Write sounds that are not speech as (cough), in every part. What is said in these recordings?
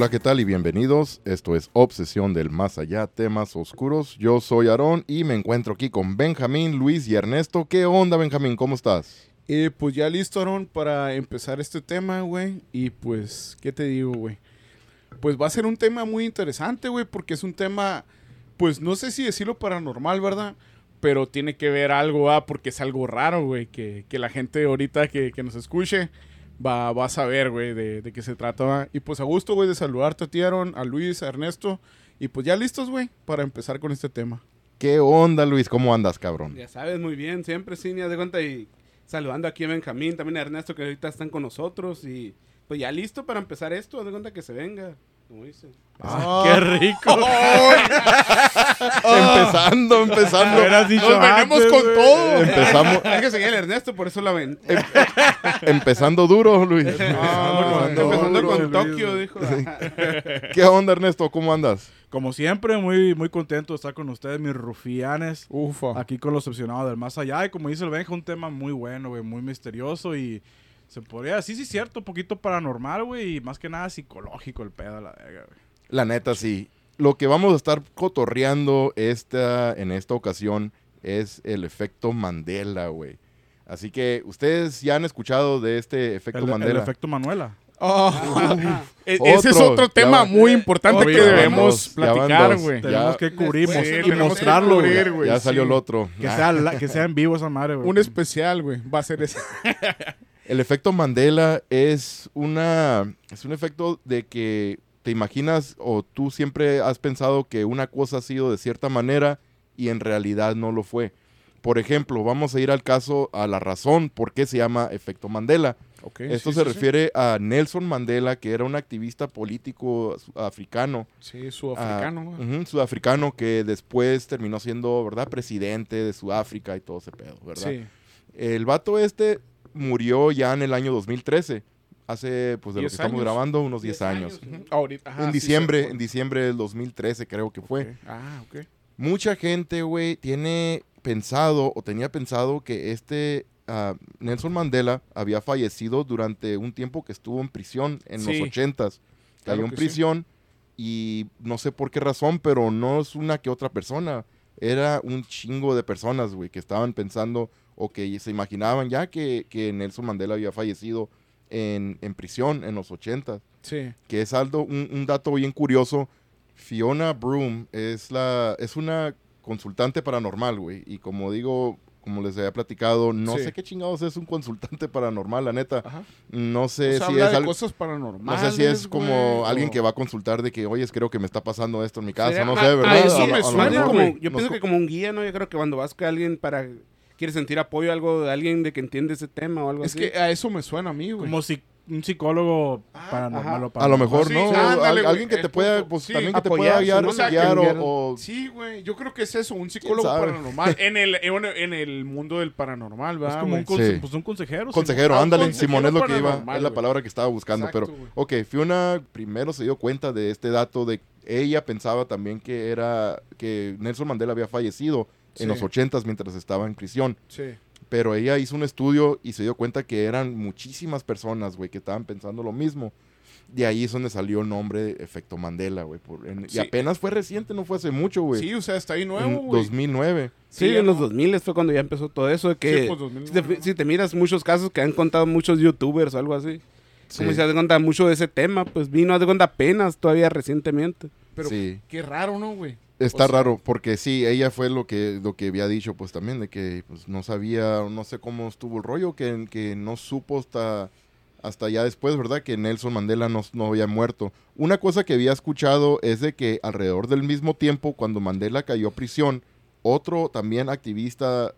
Hola, ¿qué tal? Y bienvenidos. Esto es Obsesión del Más Allá, temas oscuros. Yo soy Aarón y me encuentro aquí con Benjamín, Luis y Ernesto. ¿Qué onda, Benjamín? ¿Cómo estás? Eh, pues ya listo, Aarón, para empezar este tema, güey. Y pues, ¿qué te digo, güey? Pues va a ser un tema muy interesante, güey, porque es un tema, pues no sé si decirlo paranormal, ¿verdad? Pero tiene que ver algo, ah, porque es algo raro, güey, que, la gente ahorita que nos escuche va, va a saber, güey, de, de qué se trata. ¿va? Y pues a gusto, güey, de saludarte a ti, Aaron, a Luis, a Ernesto. Y pues ya listos, güey, para empezar con este tema. ¿Qué onda, Luis? ¿Cómo andas, cabrón? Ya sabes, muy bien, siempre sí, ni haz de cuenta y saludando aquí a Benjamín, también a Ernesto que ahorita están con nosotros y pues ya listo para empezar esto, haz de cuenta que se venga, como dice. Ah, ¡Qué rico! (laughs) empezando, empezando. Dicho Nos venimos antes, con todo. Empezamos, (laughs) Hay que seguir al Ernesto, por eso la ven. empezando duro, Luis. Ah, Empezando Empezando duro. con Tokio, dijo. (laughs) ¿Qué onda, Ernesto? ¿Cómo andas? Como siempre, muy, muy contento de estar con ustedes, mis rufianes. Ufa. Aquí con los opcionados del más allá. Y como dice el Benja, un tema muy bueno, güey, muy misterioso y se podría decir, sí, cierto, un poquito paranormal, güey, y más que nada psicológico el pedo, la verga, güey. La neta, sí. Lo que vamos a estar cotorreando esta, en esta ocasión es el efecto Mandela, güey. Así que ustedes ya han escuchado de este efecto El, el Mandela. efecto Manuela. Ah, (laughs) e- ese es Otro, tema va- muy importante que debemos dos, platicar, güey. Tenemos que cubrir Sí, y tenemos que mostrarlo, güey. cubrir, güey, ya salió sí. el otro. Que Ah. sea, la- que sea en vivo esa madre, güey. Un especial, güey. Va a ser ese. (laughs) El efecto Mandela es una es un efecto de que te imaginas o tú siempre has pensado que una cosa ha sido de cierta manera y en realidad no lo fue. Por ejemplo, vamos a ir al caso a la razón por qué se llama efecto Mandela. Esto se refiere a Nelson Mandela, que era un activista político africano, Sí, sudafricano, ujú, sudafricano, que después terminó siendo, ¿verdad?, presidente de Sudáfrica y todo ese pedo, ¿verdad? Sí. El vato este murió ya en el año 2013. Hace, pues de lo que 10 estamos grabando, unos 10 10 años. años. Ahorita. ajá, en diciembre, en diciembre del 2013 creo que fue. Ah, ok. Mucha gente, güey, tiene pensado o tenía pensado que este ah, Nelson Mandela había fallecido durante un tiempo que estuvo en prisión en Sí. los 80s. Cayó Claro en sí. prisión y no sé por qué razón, pero no es una que otra persona. Era un chingo de personas, güey, que estaban pensando o que se imaginaban ya que, que Nelson Mandela había fallecido en, en prisión en los 80s Sí. que es algo, un, un dato bien curioso. Fiona Broom es, la, es una consultante paranormal, güey. Y como digo, como les había platicado, no Sí. sé qué chingados es un consultante paranormal, la neta. Ajá. No O sé sea, si habla es de algo... cosas No sé si es como güey, alguien o- que va a consultar de que, oye, creo que me está pasando esto en mi casa, no a- sé, a ¿verdad? eso A lo- me suena como, yo pienso que como un guía, ¿no? Yo creo que cuando vas con alguien para quieres sentir apoyo algo de alguien de que entiende ese tema o algo Es así. que a eso me suena a mí, güey. Como si un psicólogo paranormal ajá. o A lo mejor, Sí, ¿no? ándale, Al- güey, alguien que te pueda, pues Sí, también que te apoyar, pueda guiar. O sea, guiar o- o, Sí, güey. Yo creo que es eso, un psicólogo paranormal. (laughs) en, el, en, en el mundo del paranormal, Es ¿verdad? como un, conse- Sí. pues un consejero. Consejero, Ah, un ándale, Simón es lo que iba, paranormal, es la palabra que estaba buscando, Exacto, pero, güey. ok, Fiona primero se dio cuenta de este dato de ella pensaba también que era, que Nelson Mandela había fallecido Sí. en los ochentas mientras estaba en prisión, Sí. pero ella hizo un estudio y se dio cuenta que eran muchísimas personas, güey, que estaban pensando lo mismo. De ahí es donde salió el nombre de efecto Mandela, güey. Sí. Y apenas fue reciente, no fue hace mucho, güey. Sí, o sea, está ahí nuevo, en güey. 2009. Sí, Sí, en los ¿no? 2000 fue cuando ya empezó todo eso de que Sí, pues, si, 2009, te, si te miras muchos casos que han contado muchos youtubers o algo así. Sí. Como si te cuenta mucho de ese tema, pues vino haz de cuenta apenas todavía recientemente. Pero sí. qué raro, ¿no, güey? Está O sea- raro, porque sí, ella fue lo que, lo que había dicho, pues también, de que pues, no sabía, no sé cómo estuvo el rollo, que, que no supo hasta, hasta ya después, ¿verdad? Que Nelson Mandela no, no había muerto. Una cosa que había escuchado es de que alrededor del mismo tiempo, cuando Mandela cayó a prisión, otro también activista,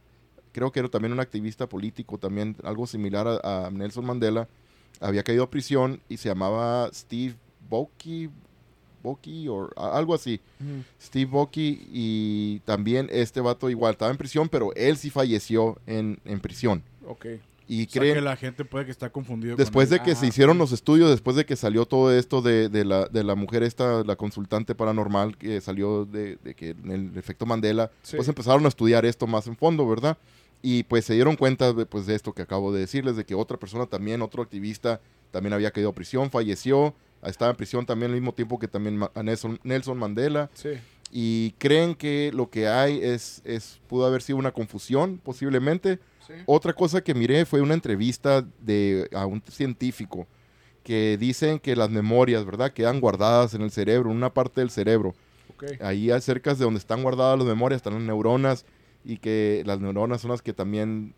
creo que era también un activista político, también algo similar a, a Nelson Mandela, había caído a prisión y se llamaba Steve Boki, Boki o algo así. Steve Boki y también este vato igual estaba en prisión, pero él sí falleció en, en prisión. Ok. Y O sea, creen, que la gente puede que está confundido. después con de que Ah, se hicieron los estudios, después de que salió todo esto de, de la, de la mujer esta, la consultante paranormal, que salió de, de que en el efecto Mandela, Sí. pues empezaron a estudiar esto más en fondo, ¿verdad? Y pues se dieron cuenta de, pues, de esto que acabo de decirles, de que otra persona también, otro activista, también había caído a prisión, falleció, estaba en prisión también al mismo tiempo que también a Nelson, Nelson Mandela. Sí. Y creen que lo que hay es, es, pudo haber sido una confusión, posiblemente. Sí. Otra cosa que miré fue una entrevista de, a un científico que dicen que las memorias, ¿verdad? Quedan guardadas en el cerebro, en una parte del cerebro. Ok. Ahí cerca de donde están guardadas las memorias están las neuronas y que las neuronas son las que también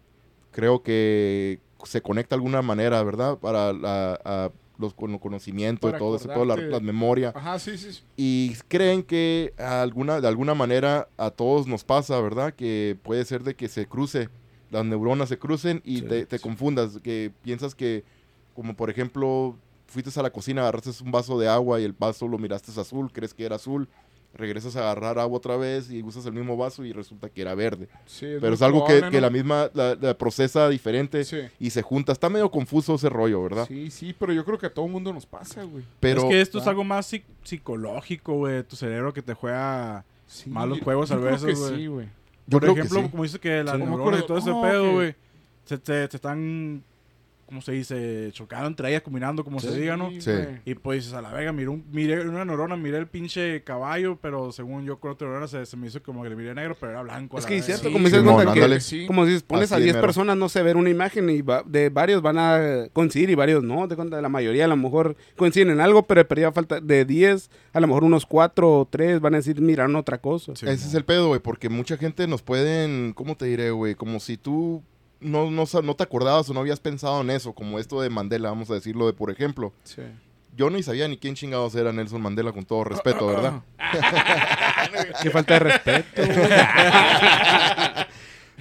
creo que se conecta de alguna manera, ¿verdad? Para la- a los con conocimiento y todo eso, toda la, memoria. Ajá, sí, sí. sí. Y creen que alguna, de alguna manera a todos nos pasa, ¿verdad? Que puede ser de que se cruce, las neuronas se crucen y Sí, te, te sí. confundas, que piensas que, como por ejemplo, fuiste a la cocina, agarraste un vaso de agua y el vaso lo miraste azul, crees que era azul, regresas a agarrar agua otra vez y usas el mismo vaso y resulta que era verde. Sí, Pero muy es algo que, probable, que ¿no? la misma, la, la procesa diferente Sí. y se junta. Está medio confuso ese rollo, ¿verdad? Sí, sí, pero yo creo que a todo mundo nos pasa, güey. Pero es que esto es Ah. algo más psic- psicológico, güey. Tu cerebro que te juega Sí, malos juegos a yo veces, güey. sí, güey. yo Por creo ejemplo, que sí. como dice que las Sí, no me todo ese Oh, pedo, güey, se, te- se están, ¿cómo se dice? Chocando entre ellas, combinando, como se diga, ¿no? Sí. Y pues dices, a la verga, miré, un, miré una neurona, miré el pinche caballo, pero según yo con otra neurona se, se me hizo como que le miré negro, pero era blanco. Es que es cierto, Sí, como dices, cuenta que-. Sí. como si pones Así a 10 mero. personas, no sé, ver una imagen y va- de varios van a coincidir y varios no. Te cuenta, la mayoría a lo mejor coinciden en algo, pero de perdida falta de 10, a lo mejor unos 4 o 3 van a decir, miraron otra cosa. Sí, Ese es el pedo, güey, porque mucha gente nos pueden, ¿cómo te diré, güey? Como si tú no, no, no te acordabas o no habías pensado en eso, como esto de Mandela, vamos a decirlo de, por ejemplo. Sí. Yo ni sabía ni quién chingados era Nelson Mandela, con todo respeto, ¿verdad? (laughs) Qué falta de respeto. (laughs)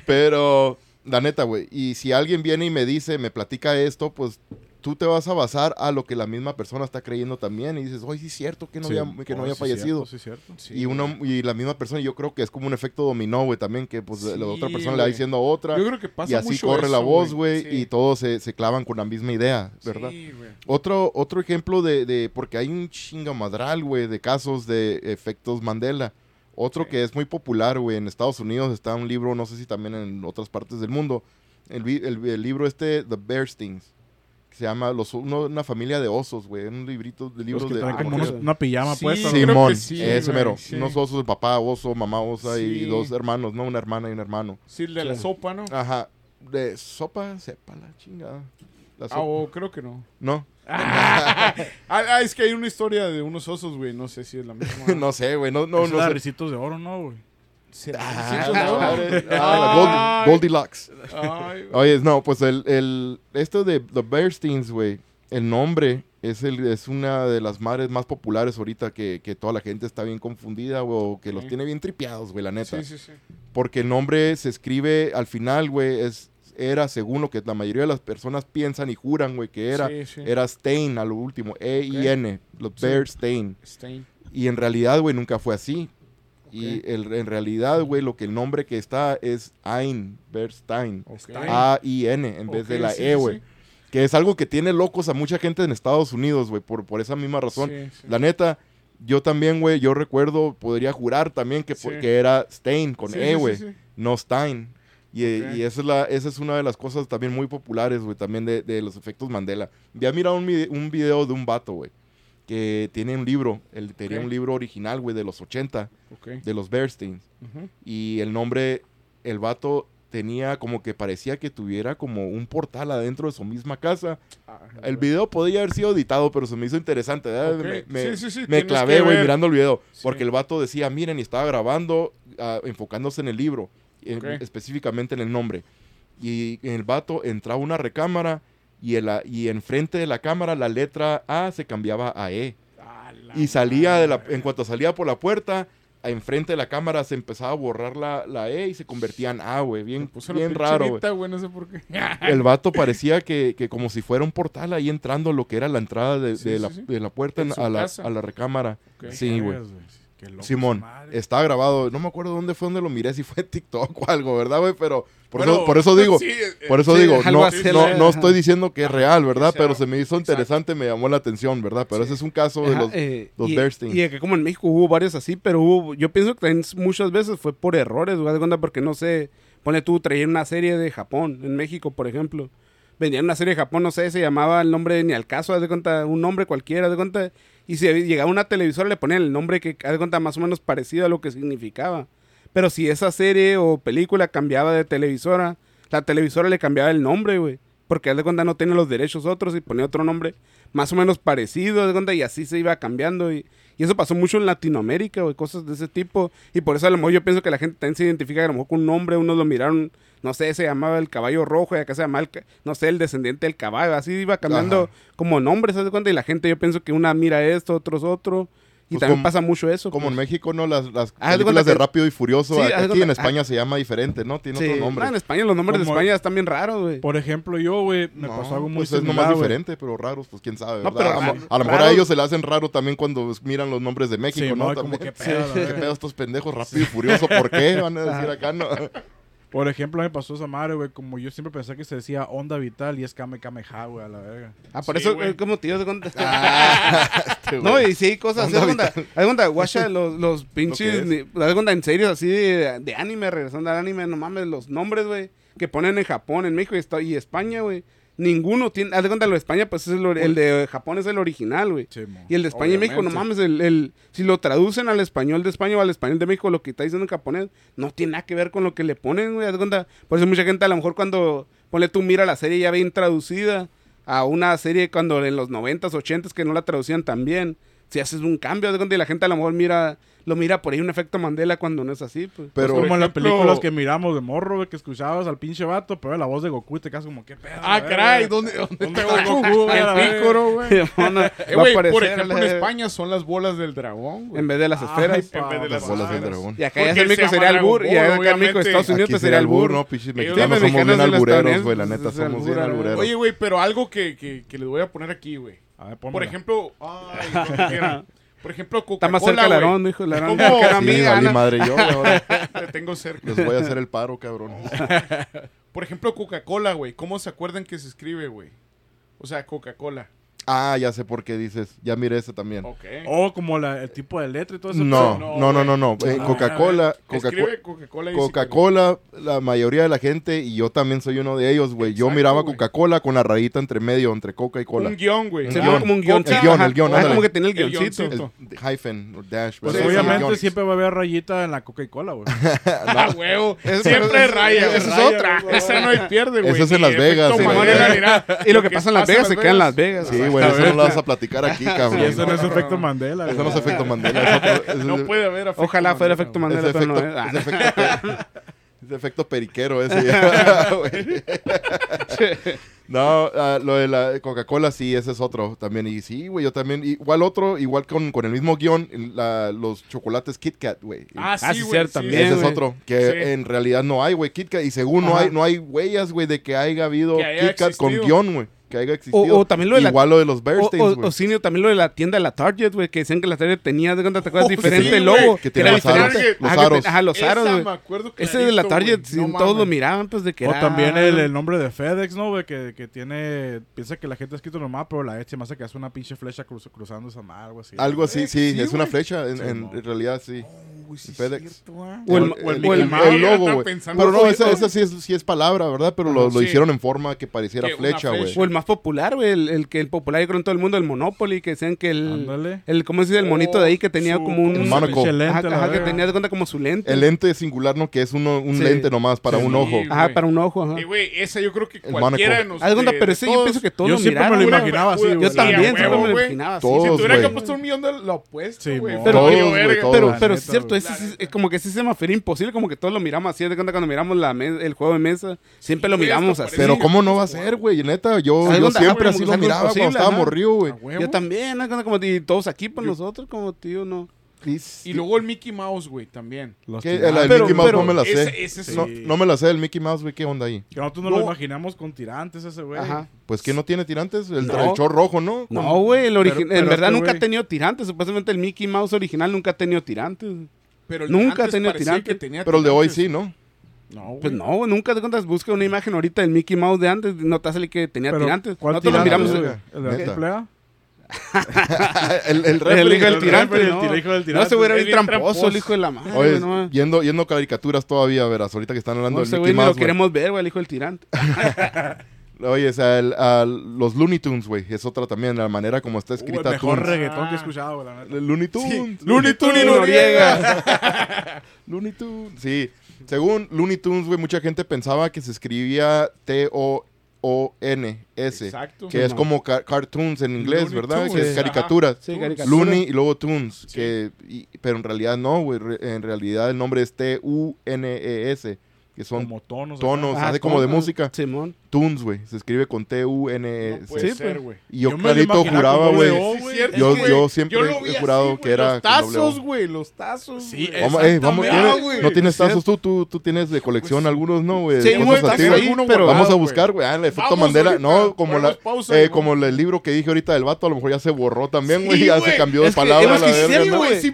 Pero, la neta, güey, y si alguien viene y me dice, me platica esto, pues tú te vas a basar a lo que la misma persona está creyendo también y dices, oye, sí es cierto que no Sí. había, que no había sí, fallecido. cierto, sí, cierto. Sí, y, uno, y la misma persona, yo creo que es como un efecto dominó, güey, también, que pues la otra persona le va diciendo a otra. Yo creo que pasa y así mucho corre la voz, güey, Sí. y todos se, se clavan con la misma idea, ¿verdad? Sí, güey. Otro, otro ejemplo de, de- porque hay un chingamadral, güey, de casos de efectos Mandela. Otro que es muy popular, güey, en Estados Unidos está un libro, no sé si también en otras partes del mundo, el, el- el libro este, The Bear Stings, que se llama los, uno- una familia de osos, güey, un librito de Los libros que de... traen Ah, como unos- una pijama Sí, Simón, que sí, ese güey, mero. sí. Unos osos, papá oso, mamá osa y dos hermanos, ¿no? Una hermana y un hermano. Sí, de la sopa, ¿no? Ajá. De sopa, sepa la chingada. La Ah, sopa. o creo que no. No, Ah, (laughs) ah, es que hay una historia de unos osos, güey. No sé si es la misma. (laughs) no sé, güey. No, no, no sé. de oro, ¿no, güey? Ah. Ah, Gold- Goldilocks. Ay. Oye, no, pues el, el esto de The Bearsteins, güey, el nombre es el es una de las madres más populares ahorita que, que toda la gente está bien confundida, o que los tiene bien tripeados, güey, la neta. Sí, sí, sí. Porque el nombre se escribe al final, güey, es era según lo que la mayoría de las personas piensan y juran, güey, que era Sí, sí. era Stain a lo último, E I N, los Sí. Bear Stain. Y en realidad, güey, nunca fue así. Y el- en realidad, güey, lo que el nombre que está es Ein, Bernstein. Ok. A-I-N en vez de la sí, E, güey. sí. Que es algo que tiene locos a mucha gente en Estados Unidos, güey, por, por esa misma razón. Sí, sí. La neta, yo también, güey, yo recuerdo, podría jurar también que, Sí. que era Stein con Sí, E, güey, sí, sí. no Stein. Y, y esa, es la, esa es una de las cosas también muy populares, güey, también de, de los efectos Mandela. Ya mirado un, un video de un vato, güey, que tiene un libro, él tenía un libro original, güey, de los 80, Ok. de los Bearsteins. Ujú. Y el nombre, el vato tenía como que parecía que tuviera como un portal adentro de su misma casa. Ah, El video podía haber sido editado, pero se me hizo interesante. Me, me- Sí, sí, sí, me clavé, güey, mirando el video. Porque el vato decía, miren, y estaba grabando, ah, enfocándose en el libro, en- específicamente en el nombre. Y el vato entraba una recámara y, en la, y enfrente de la cámara la letra A se cambiaba a E. Y salía de la, en cuanto salía por la puerta, enfrente de la cámara se empezaba a borrar la, la E y se convertía en A, güey. Bien, bien raro, güey. No sé por qué. (laughs) El vato parecía que, que como si fuera un portal ahí entrando lo que era la entrada de, Sí, de sí, la, sí. de la puerta En en- su a, la, a la recámara. Sí, güey. Vergas, Qué loco Simón, está grabado. No me acuerdo dónde fue donde lo miré, (laughs) si fue en TikTok o algo, ¿verdad, güey? Pero por, Bueno, eso, por eso digo, sí, eh, por eso sí, digo, algo no, no, la- no estoy diciendo que es real, ¿verdad? sea, Pero se me hizo exacto. interesante, me llamó la atención, ¿verdad? Pero Sí. ese es un caso de los... eh, los y, Bernstein. y de que como en México hubo varios así, pero hubo, yo pienso que también muchas veces fue por errores, güey, haz de cuenta, porque no sé, pone tú, traían una serie de Japón, en México, por ejemplo. vendían una serie de Japón, no sé, se llamaba el nombre ni al caso, haz de cuenta, un nombre cualquiera, haz de cuenta. Y si llegaba una televisora le ponían el nombre que, haz cuenta, más o menos parecido a lo que significaba. Pero si esa serie o película cambiaba de televisora, la televisora le cambiaba el nombre, güey. Porque haz de cuenta no tiene los derechos otros y ponía otro nombre más o menos parecido, haz de cuenta, y así se iba cambiando. Y, y eso pasó mucho en Latinoamérica, güey, cosas de ese tipo. Y por eso a lo mejor yo pienso que la gente también se identifica a lo mejor con un nombre, unos lo miraron, no sé, se llamaba el caballo rojo y acá se llamaba, el, no sé, el descendiente del caballo. Así iba cambiando Ajá. como nombres, haz de cuenta, y la gente yo pienso que una mira esto, otros otro. Y Pues también como- pasa mucho eso. Como en pues. México, ¿no? Las, las películas de que- Rápido y Furioso. Sí, aquí cuenta- en España se llama diferente, ¿no? Tiene Sí. otro nombre. No, en España los nombres de España están bien raros, güey. Por ejemplo, yo, güey, me No, pasó algo muy pues es nomás diferente, pero raros, pues quién sabe. No, ¿verdad? pero a, lo- a lo mejor a ellos se le hacen raro también cuando miran los nombres de México, Sí, ¿no? mo, como pedo, (laughs) ¿Qué pedo estos pendejos? Rápido y Furioso, ¿por qué? Van a (laughs) decir acá, ¿no? Por ejemplo, me pasó esa madre, güey, como yo siempre pensé que se decía onda vital y es Kame Kameha, güey, a la verga. Ah, por Sí, eso güey. es como tío de cuenta. Este, No, y sí hay cosas de cuenta, guacha, (laughs) los, los pinches. de cuenta, en serio, así de, de anime, regresando al anime, no mames, los nombres, güey, que ponen en Japón, en México y España, güey. Ninguno tiene. Haz de cuenta, lo de España, pues es el, de Japón es el original, güey. Sí. Y el de España y México, no Obviamente. mames, el, el- si lo traducen al español de España o al español de México, lo que está diciendo en japonés, no tiene nada que ver con lo que le ponen, güey. haz de cuenta. Por eso mucha gente a lo mejor cuando, ponle tú, mira la serie ya bien traducida a una serie cuando en los 90s, 80s que no la traducían tan bien. Si haces un cambio, haz de cuenta, y la gente a lo mejor mira, lo mira por ahí un efecto Mandela cuando no es así, pues. Pero, Pues como en las películas que miramos de morro, güey, que escuchabas al pinche vato, pero la voz de Goku y te quedas como, ¿qué pedo? Ah, caray? ¿dónde, dónde ¿Dónde está Goku? El pícoro, güey. Eh, va a güey, aparecer por ejemplo, en España son las bolas del dragón, güey. En vez de las Ay, esferas. pa- en vez de las bolas del dragón. Y acá ya en México se sería el bur. Y acá en México, obviamente. Estados Unidos, pues sería el bur. ¿no? Pichis Ellos mexicanos somos bien albureros, güey. La neta, somos bien albur, albureros. Oye, güey, pero algo que, les voy a poner aquí, güey. A ver, Por ejemplo, ay. (laughs) Por ejemplo, Está Coca-Cola, más cerca el. Aarón, dijo (laughs) Sí, Ana. madre yo, ahora (laughs) Te tengo cerca. les voy a hacer el paro, cabrón. (laughs) Por ejemplo, Coca-Cola, güey. ¿Cómo se acuerdan que se escribe, güey? O sea, Coca-Cola. Ah, ya sé por qué dices. Ya miré ese también. Ok. O como la- el tipo de letra y todo eso. No, no, no, no, no, no. Eh, Ah, Coca-Cola, Coca-Cola. Coca-Cola y la mayoría de la gente, y yo también soy uno de ellos, güey. Yo miraba. Coca-Cola con la rayita entre medio, entre Coca y que- Un Cola. guion, güey. Se llama como un guion. El guion, el guion, como que tiene el guioncito. El hyphen, dash. Pues obviamente siempre va a haber rayita en la Coca-Cola, güey. (laughs) Ah, huevo. (laughs) Siempre raya. eso es otra. Esa no hay pierde, güey. Eso es en Las Vegas. Y lo que pasa en Las Vegas se queda en Las Vegas. Sí, güey, eso no lo vas a platicar aquí, (laughs) cabrón. Y eso no es no, efecto. Mandela, Eso no es efecto Mandela. Es, otro- es- (laughs) No puede haber efecto Ojalá fuera efecto es Mandela, pero efecto, no es. Ah, es efecto, (laughs) es efecto periquero ese. ya, güey. no, ah, lo de la Coca-Cola sí, ese es otro también. Y sí, güey, yo también. Igual otro, igual con, con el mismo guion, la- los chocolates Kit Kat, güey. Ah, Ah, sí, sí, güey. sí, también, Ese es otro, que Sí. en realidad no hay, güey, Kit Kat. Y según no hay, no hay huellas, güey, de que haya habido Que haya Kit Kat con guion, güey. Que haya existido. o también lo de la- Igual lo de los O, Bearstains, o, o Cinio, también lo de la tienda de la Target, güey, que decían que la Target tenía, de cuenta te acuerdas, (laughs) Oh, diferente sí, logo. que era tenía los aros, diferente. los Ajá, que aros. Ajá, los aros, güey. Ese de la Target, sí, No todos lo miraban, pues de que O era- también el, el nombre de FedEx, ¿no, güey? Que, que tiene... Piensa que la gente ha escrito normal, pero la H más que hace una pinche flecha cruz- cruzando esa madre, algo así. Algo así, sí, Sí, es una flecha. En, Sí, en- mo. en realidad, sí. Uy, sí, FedEx. ah. O el- O o el- o el- el logo, güey. Pero no, esa, esa sí, es, sí es palabra, ¿verdad? Pero lo, lo Sí. hicieron en forma que pareciera Que flecha, güey. O el más popular, güey, el, el que el popular yo creo en todo el mundo, el Monopoly, que decían que el, Ándale. el ¿cómo se dice? El monito de ahí que tenía su- como un... El Ajá, ajá, que tenía de cuenta como su lente. El lente singular, ¿no? Que es uno, un Sí. lente nomás para Sí, un ojo. güey. Ajá, para un ojo, ajá. Y, güey, esa yo creo que El cualquiera de monocle. nos... Haz de cuenta, de- pero ese yo pienso que todos Yo lo siempre me miraron. lo güey. imaginaba así, Yo güey. Yo también, siempre me lo imaginaba así. Todos, Si hubiera güey. puesto un millón de lo opuesto, güey. Pero- es cierto, ese es como que sí se me imposible, como que todos lo miramos así, de cuenta cuando miramos la me- el juego de mesa, siempre lo miramos así. Pero. ¿cómo no va a ser, güey? Neta, yo, Algo yo siempre así lo miraba cuando estaba morrido, güey. Yo también, ¿no? Como, y todos aquí por nosotros, como tío, ¿no? Y luego el Mickey Mouse, güey, también. Tirantes. Pero- Mickey Mouse pero no me la sé. ese sí. No, no me la sé, el Mickey Mouse, güey, ¿qué onda ahí? Que nosotros no, No. lo imaginamos con tirantes ese güey. Ajá. Pues que no tiene tirantes, el, No. el rojo, ¿no? No, güey, el origi- Pero- pero en verdad este nunca ha tenido tirantes. Supuestamente el Mickey Mouse original nunca ha tenido tirantes. Pero el Nunca ha tenido parecía tirante. que tenía Pero el de hoy tirantes. sí, ¿no? No, güey. Pues no, güey, nunca te cuentas, busca una imagen ahorita del Mickey Mouse de antes, no te sale que tenía Pero, tirantes. ¿cuál Nosotros lo tirante, miramos. verga? eh, ¿El de la (laughs) el, el (laughs) El refri. hijo del el tirante, el no. hijo del No, tirante. ese güey era bien tramposo, tramposo. el hijo de la madre. Oye, no, yendo, yendo caricaturas todavía, verás, ahorita que están hablando no, del ese Mickey güey lo Mouse, güey. queremos ver, güey, el hijo del tirante. (laughs) Oye, o sea, el- a los Looney Tunes, güey, es otra también, la manera como está Uh, el escrita mejor Tunes. reggaetón que he escuchado, güey. Looney Tunes. Looney Tunes y Noriega. Looney Tunes. Sí. Según Looney Tunes, güey, mucha gente pensaba que se escribía T-O-O-N-S. Exacto. Que es no. como ca- cartoons en inglés, Looney ¿verdad? Tunes. Que es Ajá. caricaturas. Sí, caricatura. Looney y luego Tunes. Que, y- pero en realidad no, güey. re- En realidad el nombre es T-U-N-E-S. Que son Como tonos. tonos, hace como de música. Simón. Tunes, güey. Se escribe con T-U-N-E-S. No puede Sí, ser, pues. güey. y yo, Yo clarito juraba, güey. doble O, Sí, güey. cierto, Yo- yo siempre he jurado que era Los tazos, güey. Los tazos. Sí, güey. Vamos, eh, vamos, Exactamente, ¿tienes- güey. ¿No tienes tazos tú? tú? Tú tienes de colección algunos, ¿no, güey? Sí, güey, pero- Vamos a buscar, güey. Ah, el efecto Mandela. No, como, la, eh, como el libro que dije ahorita del vato, a lo mejor ya se borró también, güey. ya se cambió de palabra. ¿no?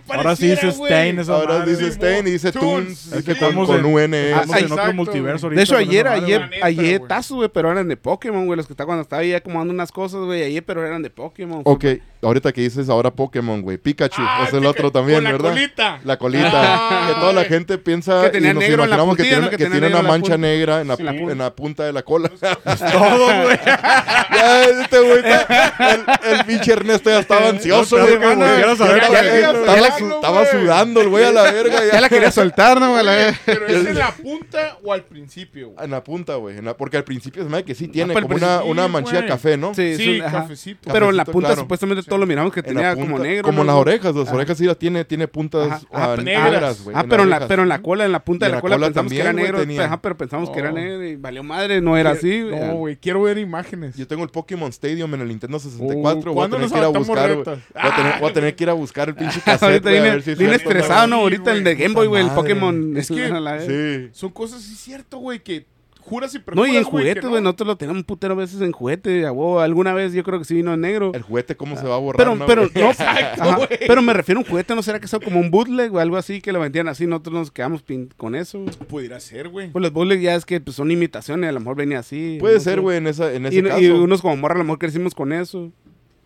Ahora sí dice. Stain esa Ahora dice Stain y dice Tunes. Que con, estamos con en- UN. Estamos Ah. De hecho, ayer, ayer, ayer tazos, güey, pero eran de Pokémon, güey. Los que estaba cuando estaba ahí acomodando unas cosas, güey, ayer, pero eran de Pokémon. Ok, ahorita que dices ahora Pokémon, güey. Pikachu, Ah, es el otro también, con la ¿verdad? colita. La colita. Ah, que toda la gente piensa Que tenía y nos negro en la imaginamos que tiene, ¿no? Que que tiene una mancha negra en la, punta. en la punta de la cola. (laughs) Todo, güey. (laughs) ya, este güey, está- el, el pinche Ernesto ya estaba ansioso, No, güey. ya güey. estaba, sudando el güey a la (laughs) verga. Ya Ya. la quería soltar, ¿no, güey? Pero es en la punta o al principio, güey. En la punta, güey. en la- Porque al principio se me que sí tiene para el como una, manchilla café, ¿no? Sí, Sí, cafecito. Pero en la punta supuestamente todos lo miramos que En tenía punta, como negro. Como ¿no, en las orejas. Las orejas sí la tiene, tiene puntas Ajá. ah, Ah, negras, güey. Ah, pero, las en la, pero en la cola, en la punta de la la cola cola pensamos que era negro. Ajá, pero pensamos que era negro y valió madre, no era así. güey. No, güey, quiero ver imágenes. Yo tengo el Pokémon Stadium en el Nintendo 64. voy a ¿cuándo tener nos que ir a buscar. Voy a, tener, voy a tener que ir a buscar el pinche (laughs) cassette. Cierto, estresado, ¿no? Ahorita el de. Game Boy, güey, el Pokémon. Es (laughs) que-. Son cosas, sí, cierto, güey, que juras y No, y en güey, juguetes, güey, no. nosotros lo tenemos un putero veces en juguete. a huevo. alguna vez yo creo que sí vino en negro. El juguete, ¿cómo se va a borrar? Pero, no, pero, no, (laughs) ajá, pero me refiero a un juguete, ¿no será que sea como un bootleg o algo así que lo vendían así? Nosotros nos quedamos pin- con eso. Pudiera ser, güey. Pues los bootleg ya es que pues, son imitaciones, a lo mejor venía así. Puede no ser, güey, en, esa, en ese Y, caso. y unos como morra, a lo mejor crecimos con eso.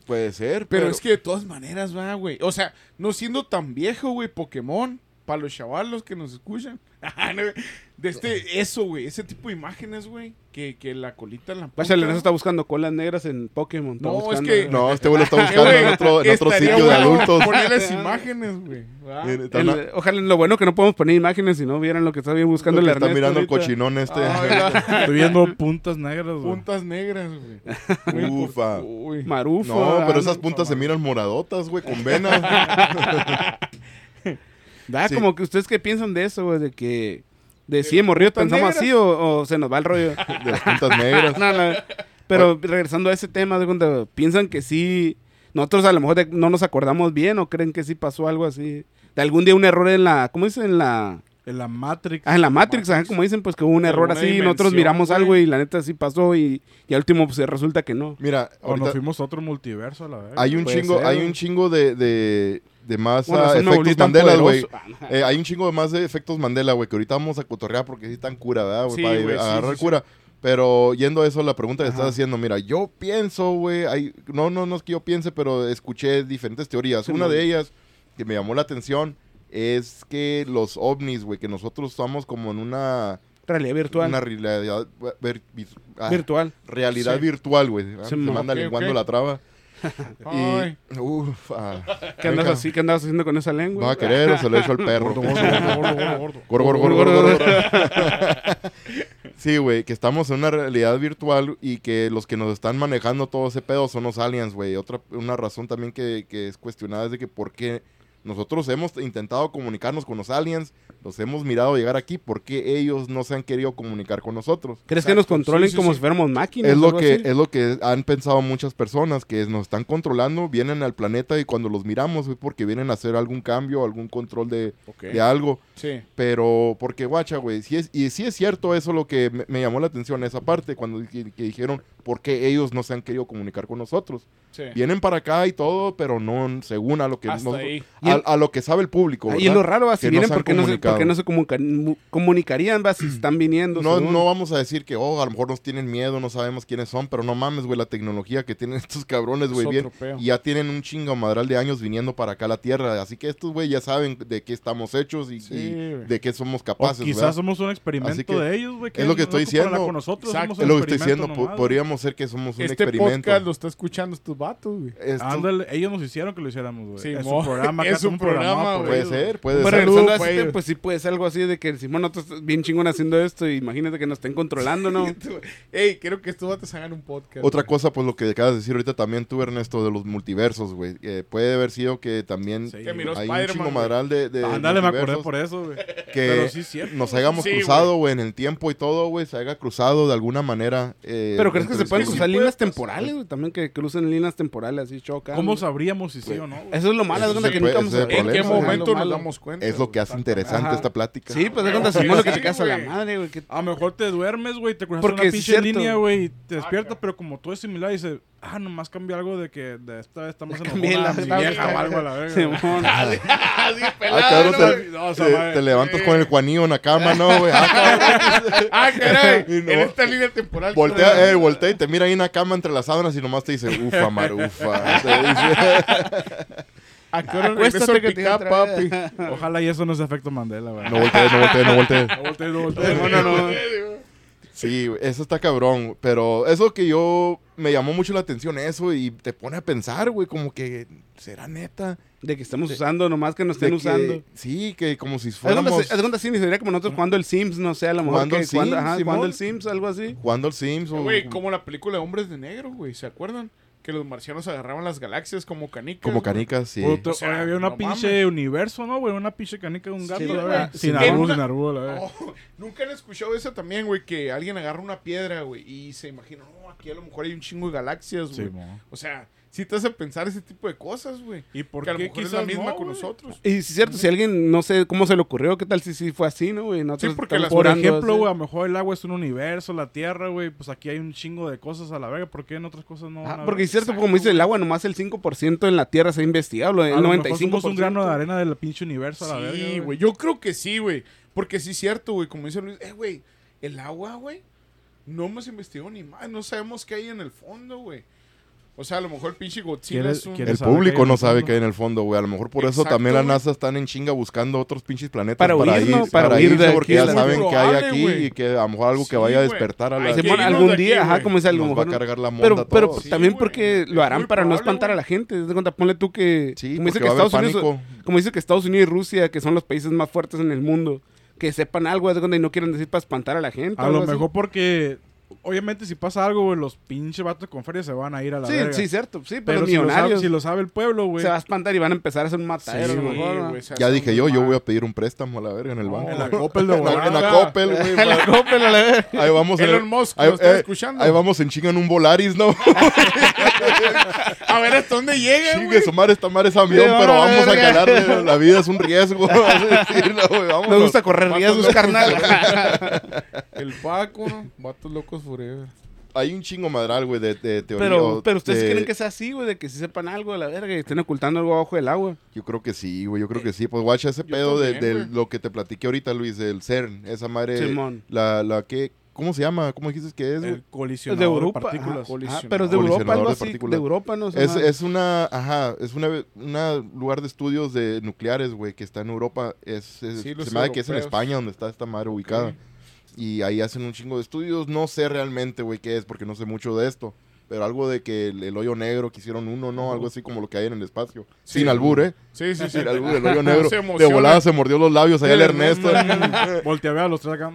Puede ser, Pero pero, es que de todas maneras, va, güey. O sea, no siendo tan viejo, güey, Pokémon, para los chavalos que nos escuchan. Ah, de este, eso, güey, ese tipo de imágenes, güey, que, que la colita en la punta. Vaya, Lorenzo está buscando colas negras en Pokémon. No, es que- No, este güey lo está buscando en otro, en otro sitio de bueno adultos. Ponerles imágenes, güey. ojalá, lo bueno que no podemos poner imágenes si no vieran lo que está bien buscando el que está Ernesto mirando el cochinón este. Ah, (laughs) Estoy viendo puntas negras, güey. puntas negras, güey. Ufa. por- uy. Marufo. No, pero esas puntas se miran moradotas, güey, con venas. (laughs) Da Sí. como que ustedes qué piensan de eso, güey, de que de si hemos río puntas pensamos negras? así o, o se nos va el rollo. (laughs) de las puntas negras. No, no, Pero regresando a ese tema, de cuando piensan que sí, nosotros a lo mejor de- no nos acordamos bien o creen que sí pasó algo así. De algún día un error en la, ¿cómo dicen? En la, En la Matrix. ah, en la Matrix, ajá, como dicen, pues que hubo un error así, nosotros miramos güey. algo y la neta sí pasó y, y al último pues resulta que no. Mira, O nos fuimos a otro multiverso a la vez. hay un chingo, ser, hay un chingo de, de, de más Bueno, efectos Mandela, güey. Eh, hay un chingo de más de efectos Mandela, güey, que ahorita vamos a cotorrear porque sí están cura, ¿verdad? Sí, Para agarrar sí, sí. cura. Pero yendo a eso, la pregunta que Ajá. estás haciendo, mira, yo pienso, güey, no, no, no es que yo piense, pero escuché diferentes teorías. Una de ellas que me llamó la atención es que los ovnis, güey, que nosotros estamos como en una, Realidad virtual. una realidad, vir- ah, virtual. realidad Sí. virtual, güey. Ah, Se man. me anda Ok, lenguando la traba. (laughs) Ay. Y, uf, ah, ¿Qué andas venga, así? ¿Qué andas haciendo con esa lengua? ¿Va a querer o se lo echo al (laughs) perro? Gordo, gordo, gordo, gordo, gordo. Gordo, gordo, gordo, gordo, gordo. (laughs) Sí, güey, que estamos en una realidad virtual y que los que nos están manejando todo ese pedo son los aliens, güey. Otra una razón también que, que es cuestionada es de que por qué nosotros hemos intentado comunicarnos con los aliens, los hemos mirado llegar aquí, ¿por qué ellos no se han querido comunicar con nosotros? ¿Crees que nos controlen sí, sí, como sí. si fuéramos máquinas? Es lo que así? es lo que han pensado muchas personas que nos están controlando, vienen al planeta y cuando los miramos es porque vienen a hacer algún cambio, algún control de, de algo. Sí. Pero, porque, guacha, güey, sí es, y sí es cierto eso lo que me, me llamó la atención, esa parte, cuando que, dijeron por qué ellos no se han querido comunicar con nosotros. Sí. Vienen para acá y todo, pero no según a lo que, nos- a, a lo que sabe el público. Ahí es ¿verdad? lo raro, va, si vienen, se han ¿por qué no se, comunicado. por qué no se comunica- mu- comunicarían, va, si (clears throat) están viniendo? No, según? no vamos a decir que, oh, a lo mejor nos tienen miedo, no sabemos quiénes son, pero no mames, güey, la tecnología que tienen (laughs) estos cabrones, güey, Es bien. peo. Y ya tienen un chingo madral de años viniendo para acá a la Tierra. Así que estos, güey, ya saben de qué estamos hechos y, Sí, y de qué somos O capaces, quizás ¿verdad? somos un experimento que de ellos, güey. es lo que no estoy diciendo. Con nosotros, Exacto. somos Es lo que estoy diciendo, nomás, podríamos ser que somos un Este experimento. podcast lo está escuchando estos vatos, güey. Esto Ándale, ellos nos hicieron que lo hiciéramos, güey. Sí, es mo. un programa, Es un programa, (laughs) por puede ellos, ser, puede Pues ser. regresando a este, pues sí puede ser algo así de que Simón, nosotros bien chingón haciendo esto y imagínate que nos estén controlando, ¿no? (laughs) Ey, quiero que estos vatos hagan un podcast. Otra güey. cosa, pues lo que acabas de decir ahorita también tú, Ernesto, de los multiversos, güey. Eh, puede haber sido que también Sí, Que miró hay un Spider-Man, chingo madral de, de Ándale, me acordé por eso, güey. que Pero sí es cierto. nos hayamos Sí, cruzado, güey, en el tiempo y todo, güey, se haya cruzado de alguna manera. eh, Pero crees que se pueden cruzar sí líneas puede temporales, güey, también que crucen líneas temporales así chocan. ¿Cómo sabríamos si sí o no? güey? Eso es lo malo, es que nunca vamos a ¿En qué momento nos damos cuenta? Es lo que hace interesante Ajá. esta plática. Sí, pues de cuenta Simón lo que te quedas a la madre, güey. A lo mejor te duermes, güey, te cruzas Porque una pinche es cierto. línea, güey, y te despiertas, pero como todo es similar, dices, ah, nomás cambia algo de que de esta vez estamos (laughs) en la- mi vieja o algo a la verga. güey. Simón. Ah, (laughs) cabrón, te, No, esa te- madre. te levantas con el Juanillo en la cama, ¿no, güey? Ah. (laughs) Ah, caray. No. En esta línea temporal. Voltea, eh, voltea y te mira ahí en la cama entre las sábanas y nomás te dice, ufa, marufa. Te dice, ¿A qué hora Acuéstate regreso el que te papi? Ojalá y eso no sea efecto Mandela, güey. no voltees, no voltees, no voltees. No voltees, no voltees. No, no, no. Sí, eso está cabrón. Pero eso que yo me llamó mucho la atención, eso, y te pone a pensar, güey, como que, ¿será neta? De que estamos usando, nomás que nos De estén que- usando. Sí, que como si de fuéramos haz de cuenta, sí, sería como nosotros jugando el Sims, no sé, a lo mejor Jugando que el jugando, Sims, ajá, Simón. jugando el Sims, algo así. jugando al Sims o... Güey, como la película de Hombres de Negro, güey. ¿Se acuerdan? Que los marcianos agarraban las galaxias como canicas. como canicas, sí. O sea, oye, había una no pinche mames. universo, ¿no, güey? Una pinche canica de un gato, Sí, la güey. Sin nunca- sin arbol, la verga. (laughs) Oh, Nunca han escuchado eso también, güey, que alguien agarra una piedra, güey, y se imagina, no, aquí a lo mejor hay un chingo de galaxias, güey. Sí, mo. o sea, sí te hace pensar ese tipo de cosas, güey. ¿Y por Que a lo qué mejor es la misma no, con nosotros. Y si es cierto, si alguien, no sé cómo se le ocurrió, qué tal si sí fue así, ¿no, güey? Sí, porque las- Por ejemplo, güey, a lo mejor el agua es un universo, la tierra, güey, pues aquí hay un chingo de cosas a la verga. ¿Por qué en otras cosas no? Ajá, van a porque es cierto, como dice el agua, nomás el 5% en la Tierra se ha investigado, el A lo mejor 95%. somos un grano de arena del pinche universo a la verga. Sí, güey, yo creo que sí, güey. Porque sí es cierto, güey, como dice Luis, eh, güey, el agua, güey, no hemos investigado ni más, no sabemos qué hay en el fondo, güey. O sea, a lo mejor el pinche Godzilla ¿Quieres- es un... El público no sabe qué hay en el fondo, güey. A lo mejor por eso también la. NASA están en chinga buscando otros pinches planetas Para para, huir, ir, ¿no? Para para, huir irse de porque aquí, ya saben que hay aquí güey. y que a lo mejor algo que vaya a despertar a la que irnos algún de aquí, día, ajá, como dice, a lo nos va a cargar la monda Pero, pero. Sí, también güey. porque lo Es harán para no espantar a la gente. De cuenta, ponle tú que. Sí, como dice que Estados Unidos. Como dice que Estados Unidos y Rusia, que son los países más fuertes en el mundo, que sepan algo, cuenta, y no quieren decir para espantar a la gente. A algo lo mejor porque, obviamente, si pasa algo, güey, los pinches vatos con feria se van a ir a la Sí, verga. sí, cierto. Sí, pero, Pero si lo, sabe, millonarios si lo sabe el pueblo, güey. se va a espantar y van a empezar a hacer un matadero. Sí, a lo Ya dije yo, yo voy a pedir un préstamo a la verga en el No, banco. En la Coppel de (laughs) En la- en la volada. Coppel, güey. En la Coppel, a la vez. Ahí vamos en Elon el- Musk, ahí, ¿lo eh, escuchando? ahí vamos en chinga en un Volaris, ¿no? (laughs) A ver hasta dónde llega, Chingue güey. su madre, esta madre es avión, Sí, pero va, vamos a verga. calarle. La vida es un riesgo. (laughs) así decirlo, güey, vámonos. Me gusta correr riesgos, carnal. El Paco. Vatos locos forever. Hay un chingo madral, güey, de, de teoría. Pero, pero ustedes de- creen que sea así, güey, de que si sepan algo de la verga y estén ocultando algo abajo del agua. Yo creo que sí, güey, yo creo que sí. Pues guacha ese Yo pedo de, también, de güey. lo que te platiqué ahorita, Luis, del CERN. Esa madre, Simón. la, la que, ¿cómo se llama? ¿Cómo dijiste que es? El colisionador de Europa. de partículas. ajá, pero es de Europa, Colisionador algo de así. partículas. De Europa, no sé. Es, es una, ajá, es una, una lugar de estudios de nucleares, güey, que está en Europa. Es, es- Sí, se me da que es en. España donde está esta madre ubicada. Y ahí hacen un chingo de estudios. No sé realmente, güey, qué es, porque no sé mucho de esto. Pero algo de que el, el hoyo negro que hicieron uno, ¿no? Algo así como lo que hay en el espacio. Sí. Sin albur, ¿eh? Sí, sí, sí. (laughs) Sin albur, el hoyo (laughs) negro. Se de volada se mordió los labios ahí el Ernesto. (laughs) Voltea a ver a los tres acá.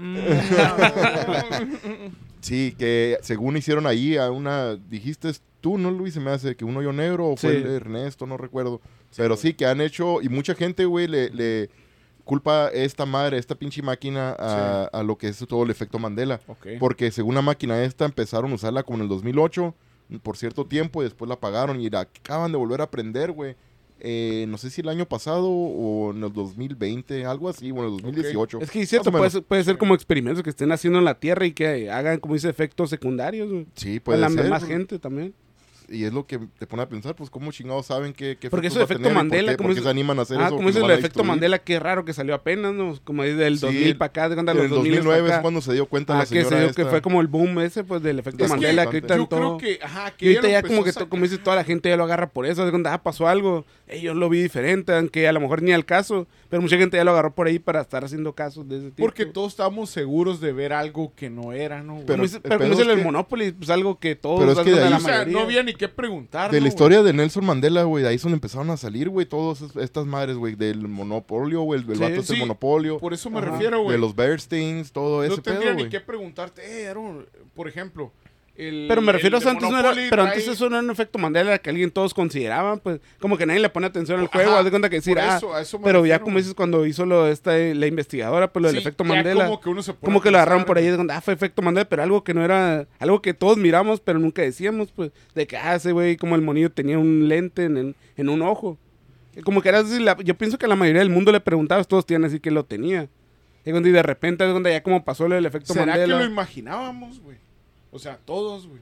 Sí, que según hicieron ahí a una, dijiste tú, ¿no, Luis? Se me hace que un hoyo negro o fue Sí. el Ernesto, no recuerdo. Pero sí, que han hecho, y mucha gente, güey, le, le culpa esta madre, esta pinche máquina a, a lo que es todo el efecto Mandela. Porque según la máquina esta empezaron a usarla como en el 2008, por cierto tiempo, y después la apagaron y la acaban de volver a prender, güey. Eh, no sé si el año pasado o en el 2020, algo así, o en el 2018. Es que es cierto, puede ser, puede ser como experimentos que estén haciendo en la Tierra y que hagan, como dice, efectos secundarios. güey. Sí, A puede la ser. más gente también. Y es lo que te pone a pensar, pues, ¿cómo chingados saben qué, qué Porque eso de va a efecto tener y por Mandela, qué- como es- se animan a hacer Ah, eso? como que lo el efecto destruir. Mandela, qué raro que salió apenas, ¿no? Como del Sí, 2000 para acá, de cuando En los el 2000 para 2009 es cuando se dio cuenta Ah, la que, se señora dio, que esta. fue como el boom ese, pues, del efecto Es que Mandela, que ahorita en Yo todo... creo que, ajá, que Y ahorita ya como que, como dice, toda la gente ya lo agarra por eso. De cuando ah, pasó algo, yo lo vi diferente, aunque a lo mejor ni al caso. Pero mucha gente ya lo agarró por ahí para estar haciendo casos de ese tipo. Porque todos estábamos seguros de ver algo que no era, ¿no? Pero, Pero- como dice es el que- Monopoly, pues algo que todos... Pero es que algo de ahí- la o sea, mayoría. no había ni qué preguntar. De ¿no, la historia de Nelson Mandela, güey, de ahí son empezaron a salir, güey, todas es- estas madres, güey, del monopolio, güey, el, el Sí, vato este sí. monopolio, Por eso me Ajá. refiero, güey. de los Bearsteins, todo ese no tendría pedo, ni güey. que preguntarte, eh, Aaron, por ejemplo. El, Pero me refiero a el antes no era, pero trae- antes eso no era un efecto Mandela que alguien todos consideraban, pues como que nadie le pone atención al juego, haz de cuenta que decir, ah, eso, pero ya como dices cuando hizo lo esta la investigadora, pues lo del efecto Mandela, Como que, uno se que, lo agarraron por ahí, de ah, fue efecto Mandela, pero algo que no era, algo que todos miramos, pero nunca decíamos, pues, de que, ah, ese güey, como el monillo tenía un lente en, el- en un ojo. Como que era así, la- yo pienso que a la mayoría del mundo le preguntabas, todos tienen así que lo tenía. Y de repente, ya como pasó del efecto ¿Será que Mandela. lo imaginábamos, güey? O sea, todos, güey.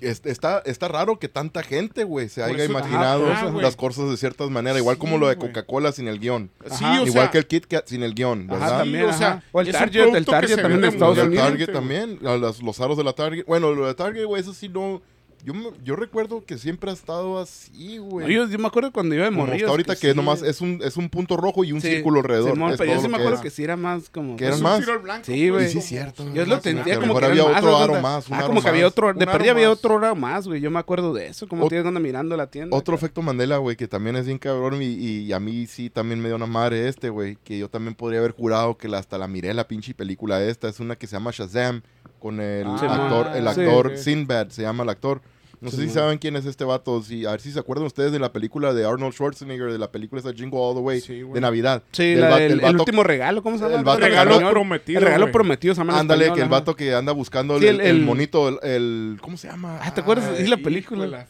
Es- Está, está raro que tanta gente, güey, se Por haya eso- imaginado ajá, güey. las cosas de ciertas maneras, igual como Sí, lo de. Coca-Cola sin el guion. Sí, Ajá. o igual sea, que el Kit Kat sin el guion, Ajá, ¿verdad? también, o sea, ajá. O el Target, el Target también en Estados de Unidos. Target güey. también, los aros de la Target. Bueno, lo de Target, güey, eso sí no... Yo, me- yo recuerdo que siempre ha estado así, güey. No, yo, yo me acuerdo cuando iba de morrillos. hasta ahorita que, sí. nomás es un, es un punto rojo y un Sí, círculo alrededor. Simón, es pero yo sí me que acuerdo es. que sí era más como... Que un más. blanco, Sí, güey. Sí, cierto. Yo lo Sí, tenía que a lo como que había otro aro más, Ah, como que había otro, de perdida había más. otro aro más, güey. Yo me acuerdo de eso, como tienes cuando mirando la tienda. Otro efecto Mandela, güey, que también es bien cabrón y, a mí sí también me dio una madre este, güey, que yo también podría haber jurado que hasta la miré la pinche película esta, es una que se llama Shazam, con el Ah, actor, el actor Sí. Sinbad, se llama el actor. No sé si saben quién es este vato, si, a ver si se acuerdan ustedes de la película de Arnold Schwarzenegger, de la película esa Jingle All the Way, Sí, de Navidad. Sí, Del la el el, vato- último regalo, ¿cómo se llama? el vato regalo prometido. El regalo prometido, se llama Ándale, español, que el ajá. vato que anda buscando Sí, el, el- el el- monito, el, el- ¿cómo se llama? Ah, ¿te acuerdas? Sí, la película. la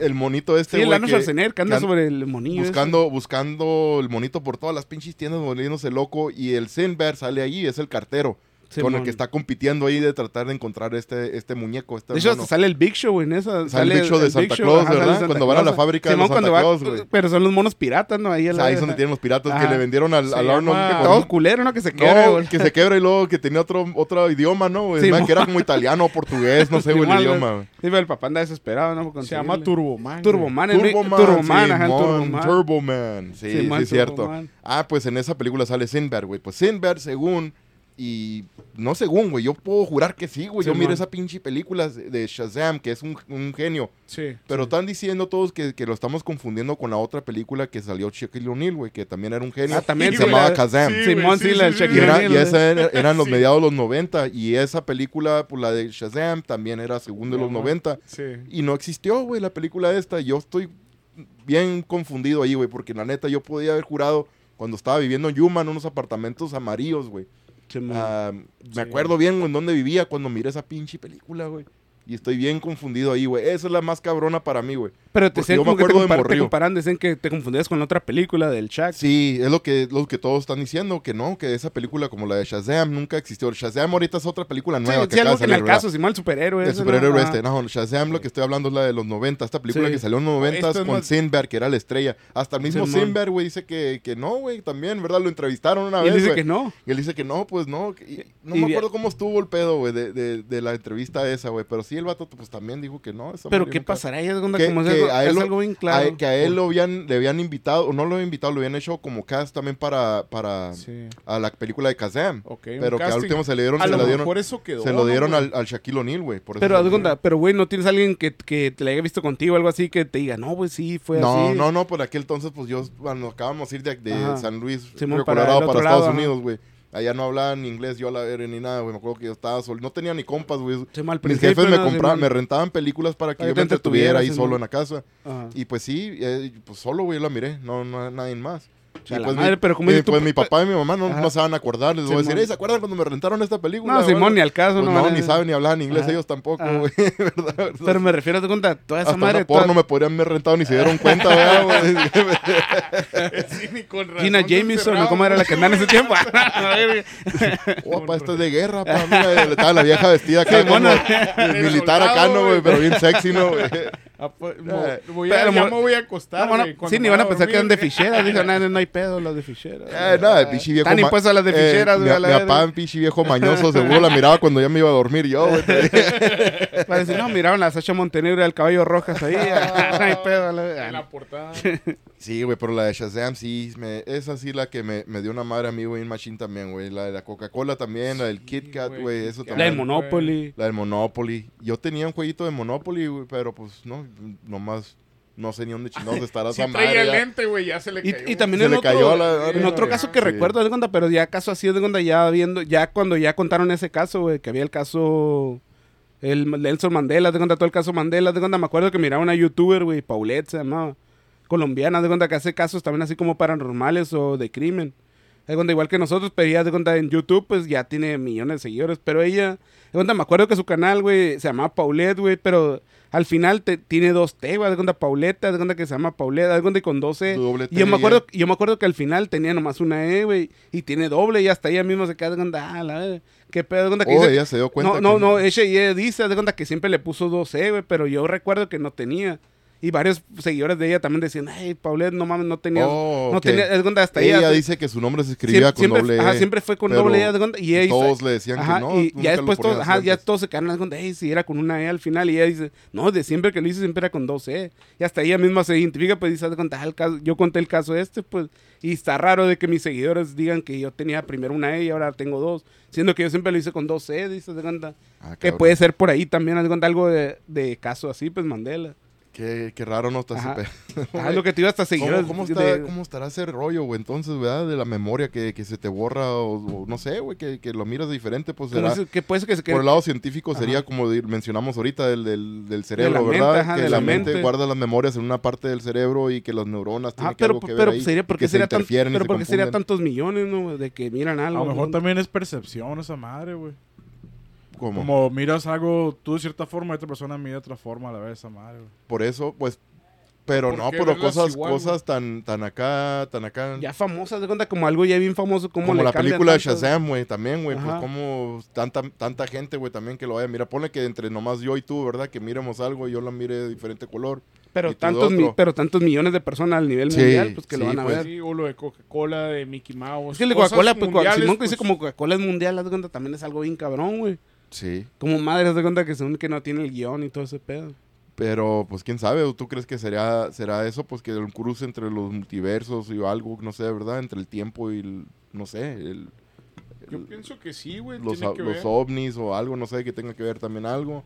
el monito este, Sí, el Arnold que- Schwarzenegger que anda que sobre el monillo. ese. buscando, buscando el monito por todas las pinches tiendas, volviéndose loco. Y el Sinbad sale ahí, es el cartero. Con el que está compitiendo ahí de tratar de encontrar este, este muñeco. Este De hecho, hasta sale el Big Show güey, en esa. Sale el Big Show de Santa Claus, ajá, sale ¿verdad? Santa Cuando van a la fábrica de los Santa va- Claus, güey. Pero son los monos piratas, ¿no? Ahí, O la- sea, ahí es donde tienen los piratas que le vendieron al, al Arnold. todos culeros, ¿no? Que se quebra, no, güey. que se quebra y luego que tenía otro, otro idioma, ¿no? güey? Que era como italiano o portugués, no sé, güey, el idioma. güey. Sí, pero el papá anda desesperado, ¿no? Se llama. Turboman. Turboman. el- Turboman, Turboman, ajá, Turboman. Turboman. Sí, sí, cierto. Ah, pues en esa película sale Sinbad, güey. Pues Sinbad, según, y no según, güey, yo puedo jurar que sí, güey. Yo miré esa pinche película de Shazam, que es un, un genio. Sí. Pero están diciendo todos que, que lo estamos confundiendo con la otra película que salió Shaquille O'Neal, güey, que también era un genio. Ah, también, y sí, se llamaba la- Kazam. sí, Simón, sí, la del sí, Y, Shaquille era- O'Neal, y esa era- eran los Sí. mediados de los 90. Y esa película, pues la de Shazam, también era según de los Simón. 90. Sí. Y no existió, güey, la película esta. Yo estoy bien confundido ahí, güey, porque la neta yo podía haber jurado cuando estaba viviendo en Yuma en unos apartamentos amarillos, güey. Ah, me Sí. acuerdo bien en dónde vivía cuando miré esa pinche película, güey. Y estoy bien confundido ahí, güey. Esa es la más cabrona para mí, güey. Pero te yo me como que te, de compar- te morrillo. comparan, dicen que te confundías con otra película del Shaq. Sí, es lo que, lo que todos están diciendo, que no, que esa película como la de Shazam nunca existió. Shazam ahorita es otra película Sí, nueva sí, que acaba algo que en el ¿verdad? caso, Simón, el superhéroe. El superhéroe este, no, Shazam lo que estoy hablando es la de los 90, esta película Sí. que salió en los 90 Esto es con más- Sinbad, que era la estrella. Hasta el mismo. Sinbad, güey, dice que, que no, güey, también, ¿verdad? Lo entrevistaron una Y vez, él dice que no. Y él dice que no, pues no. y no Y- me acuerdo cómo estuvo el pedo, güey, de, de, de la entrevista esa, güey. Pero sí, el vato, pues también dijo que no. Pero ¿qué pasará? Es onda Que- como es que a él es lo- algo bien claro. que a él lo habían, le habían invitado, o no lo habían invitado, lo habían hecho como cast también para, para Sí. a la película de Kazam. Pero que al último se le dieron, A se lo dieron, mejor eso quedó. se lo ¿no, dieron güey? al, al Shaquille O'Neal, güey. Pero dieron. pero güey, no tienes alguien que, que te la haya visto contigo o algo así que te diga, no, pues sí, fue No, así. no, no, por aquel entonces, pues yo, cuando acabamos de ir de. San Luis, Simón, para Colorado, para, Estados lado. Unidos, güey. Allá no hablaban inglés, yo a la verga ni nada, güey. Me acuerdo que yo estaba solo. No tenía ni compas, güey. Sí, mal Mis jefes me compraban, me rentaban películas para que yo me entretuviera ahí solo en la casa. Ajá. Y pues sí, eh, pues solo, güey, la miré. No, no, nadie más. La pues, madre, mi, pero como tú, pues mi papá y mi mamá no, no se van a acordar. Les voy a decir, Simón. "Ey, ¿se acuerdan cuando me rentaron esta película? No, Simón, ni al caso, pues no. no, ni saben ni hablaban inglés Ajá. ellos tampoco, güey. (laughs) ¿verdad? Pero me refiero a tu cuenta, toda esa Hasta madre. una porno toda- me podrían haber rentado ni se dieron cuenta, ¿verdad, (laughs) güey? Sí, ni con razón Gina Jameson, encerraba, ¿o ¿cómo era la que andaba en ese tiempo? (laughs) Opa, esto es de guerra, pa, mira, estaba la vieja vestida acá Sí, militar acá, ¿no, güey? Pero bien sexy, ¿no, güey? Ah, pues, Eh, mo- voy a, ya me voy a acostar, sí, ni van a pensar que eran de ficheras. Dijo, no, no hay pedo, los de ficheras. Eh, nada, el pinche viejo. Están a las de eh, ficheras, mi, güey, a la mi papá, un pinche viejo mañoso, seguro la miraba cuando ya me iba a dormir yo, güey. Para decir, no, miraron la Sacha Montenegro y el caballo rojas ahí. (laughs) no hay pedo. la- En la portada. (laughs) Sí, güey, pero la de Shazam sí, me, esa sí la que me, me dio una madre a mí, güey, en Machine también, güey. La de la Coca-Cola también, la del Kit Kat, güey, eso. La también. del Monopoly. La del Monopoly. Yo tenía un jueguito de Monopoly, güey, pero pues no, nomás no sé ni dónde chingados estará Si esa traía madre. el ya. lente, güey, ya se le Y, cayó. y también Se en le otro, cayó a la- en otro Sí. caso que Sí. recuerdo, de cuenta, pero ya caso así, de cuenta, ya viendo, ya cuando ya contaron ese caso, güey, que había el caso, el Nelson Mandela, de cuenta, todo el caso Mandela, de cuenta, me acuerdo que miraba una youtuber, güey, Paulette se llamaba, colombiana, de cuenta que hace casos también así como paranormales o de crimen. De cuenta, igual que nosotros, pero ella de cuenta en YouTube, pues ya tiene millones de seguidores, pero ella, de cuenta, me acuerdo que su canal, güey, se llamaba Paulette, güey, pero al final te- tiene dos T, güey, de cuenta Paulette, de cuenta que se llama Paulette, de cuenta y con dos E. Doble Y yo T, me acuerdo, yo me acuerdo que al final tenía nomás una E, güey, y tiene doble, y hasta ella misma se queda de cuenta, ah, la qué pedo, de cuenta que Oh, dice- ella se dio cuenta. no, no, que- no, ella, ella dice, de cuenta que siempre le puso dos E, güey, pero yo recuerdo que no tenía. Y varios seguidores de ella también decían, ay, Paulette, no mames, no tenía, Oh, no ok. tenía, de cuenta, hasta Ella ella. dice que su nombre se escribía siempre, con doble ajá, E, siempre fue con doble E, y ella todos le decían Ajá, que no. y ya después todos, ajá, ya todos se quedaron hey, si era con una E al final, y ella dice, no, de siempre que lo hice siempre era con dos E. Y hasta ella misma se identifica, pues dice, "Haz de cuenta, ah, el caso- yo conté el caso este, pues, y está raro de que mis seguidores digan que yo tenía primero una E y ahora tengo dos, siendo que yo siempre lo hice con dos E, dice, de cuenta. Ah, Que puede ser por ahí también, algo de, de caso así, pues Mandela. Qué, qué raro no está ese Ajá. pedo. (laughs) Ah, lo que te iba hasta seguir. ¿Cómo, cómo está- cómo estará ese rollo, güey? Entonces, ¿verdad? De la memoria que, que se te borra o, o no sé, güey, que, que lo miras diferente, pues será... que puede ser que se quede- Por el lado científico sería como mencionamos ahorita del, del, del cerebro, ¿verdad? ajá, que de la la mente, mente. guarda las memorias en una parte del cerebro y que las neuronas tienen Ah, que pero, algo que ver pero ahí, sería, ¿por que se sería, tan- pero se por qué sería tantos millones, no? De que miran A algo. lo mejor ¿no? también es percepción esa madre, güey. ¿Cómo? Como miras algo tú de cierta forma y otra persona mira de otra forma a la vez esa madre. Por eso, pues... Pero ¿Por no, pero cosas, igual, cosas tan, tan acá, tan acá... Ya famosas, de cuenta, como algo ya bien famoso, como, como le la película de. Shazam, güey, también, güey, pues como tanta, tanta gente, güey, también que lo vaya a mirar. Ponle que entre nomás yo y tú, ¿verdad? Que miremos algo y yo la mire de diferente color. Pero tantos, mi- pero tantos millones de personas al nivel Sí, mundial, pues que lo sí, van a pues. ver. Sí, o lo de Coca-Cola, de Mickey Mouse. Es que el Coca-Cola, pues, Simón que pues, dice como Coca-Cola es mundial, haz de cuenta, también es algo bien cabrón, güey. Sí. Como madre, haz de cuenta que según que no tiene el guion y todo ese pedo. Pero, pues, quién sabe, ¿O ¿tú crees que será, será eso? Pues que un cruce entre los multiversos y algo, no sé, ¿verdad? Entre el tiempo y el, no sé, el, Yo pienso que sí, güey. los, tiene que los ver. ovnis o algo, no sé, que tenga que ver también algo.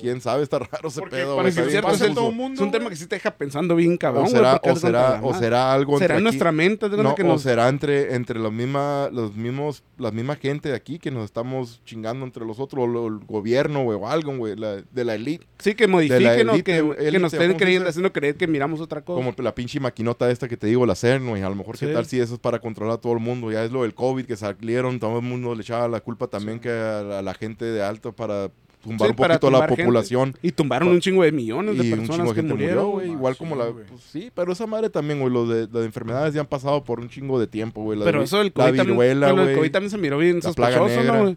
Quién sabe, está raro ese Porque pedo. para que cierto, es todo el mundo. Es un tema que sí te deja pensando bien cabrón, o será, porque o será, o será algo será entre en aquí- nuestra mente, No, que o nos... será entre, entre la misma, los mismos, la misma gente de aquí que nos estamos chingando entre los otros, o lo- el gobierno, güey, o algo, güey, de la elite. Sí, que modifiquen, o élite, que, que nos ¿cómo estén creyendo, haciendo creer que miramos otra cosa. Como la pinche maquinota esta que te digo, la CERN, güey. A lo mejor, ¿qué Sí. tal si eso es para controlar a todo el mundo? Ya es lo del COVID que salieron, todo el mundo le echaba la culpa también que a la, a la gente de alto para tumbar Sí, un poquito a la gente. población. Y tumbaron un chingo de millones de Y un personas chingo de que murieron. güey. güey. Igual como la... güey. pues, sí, pero esa madre también, güey. Lo de, las enfermedades ya han pasado por un chingo de tiempo, güey. La Pero eso del la COVID, también, viruela, pero el güey. COVID también se miró bien La sospechoso. ¿no, güey?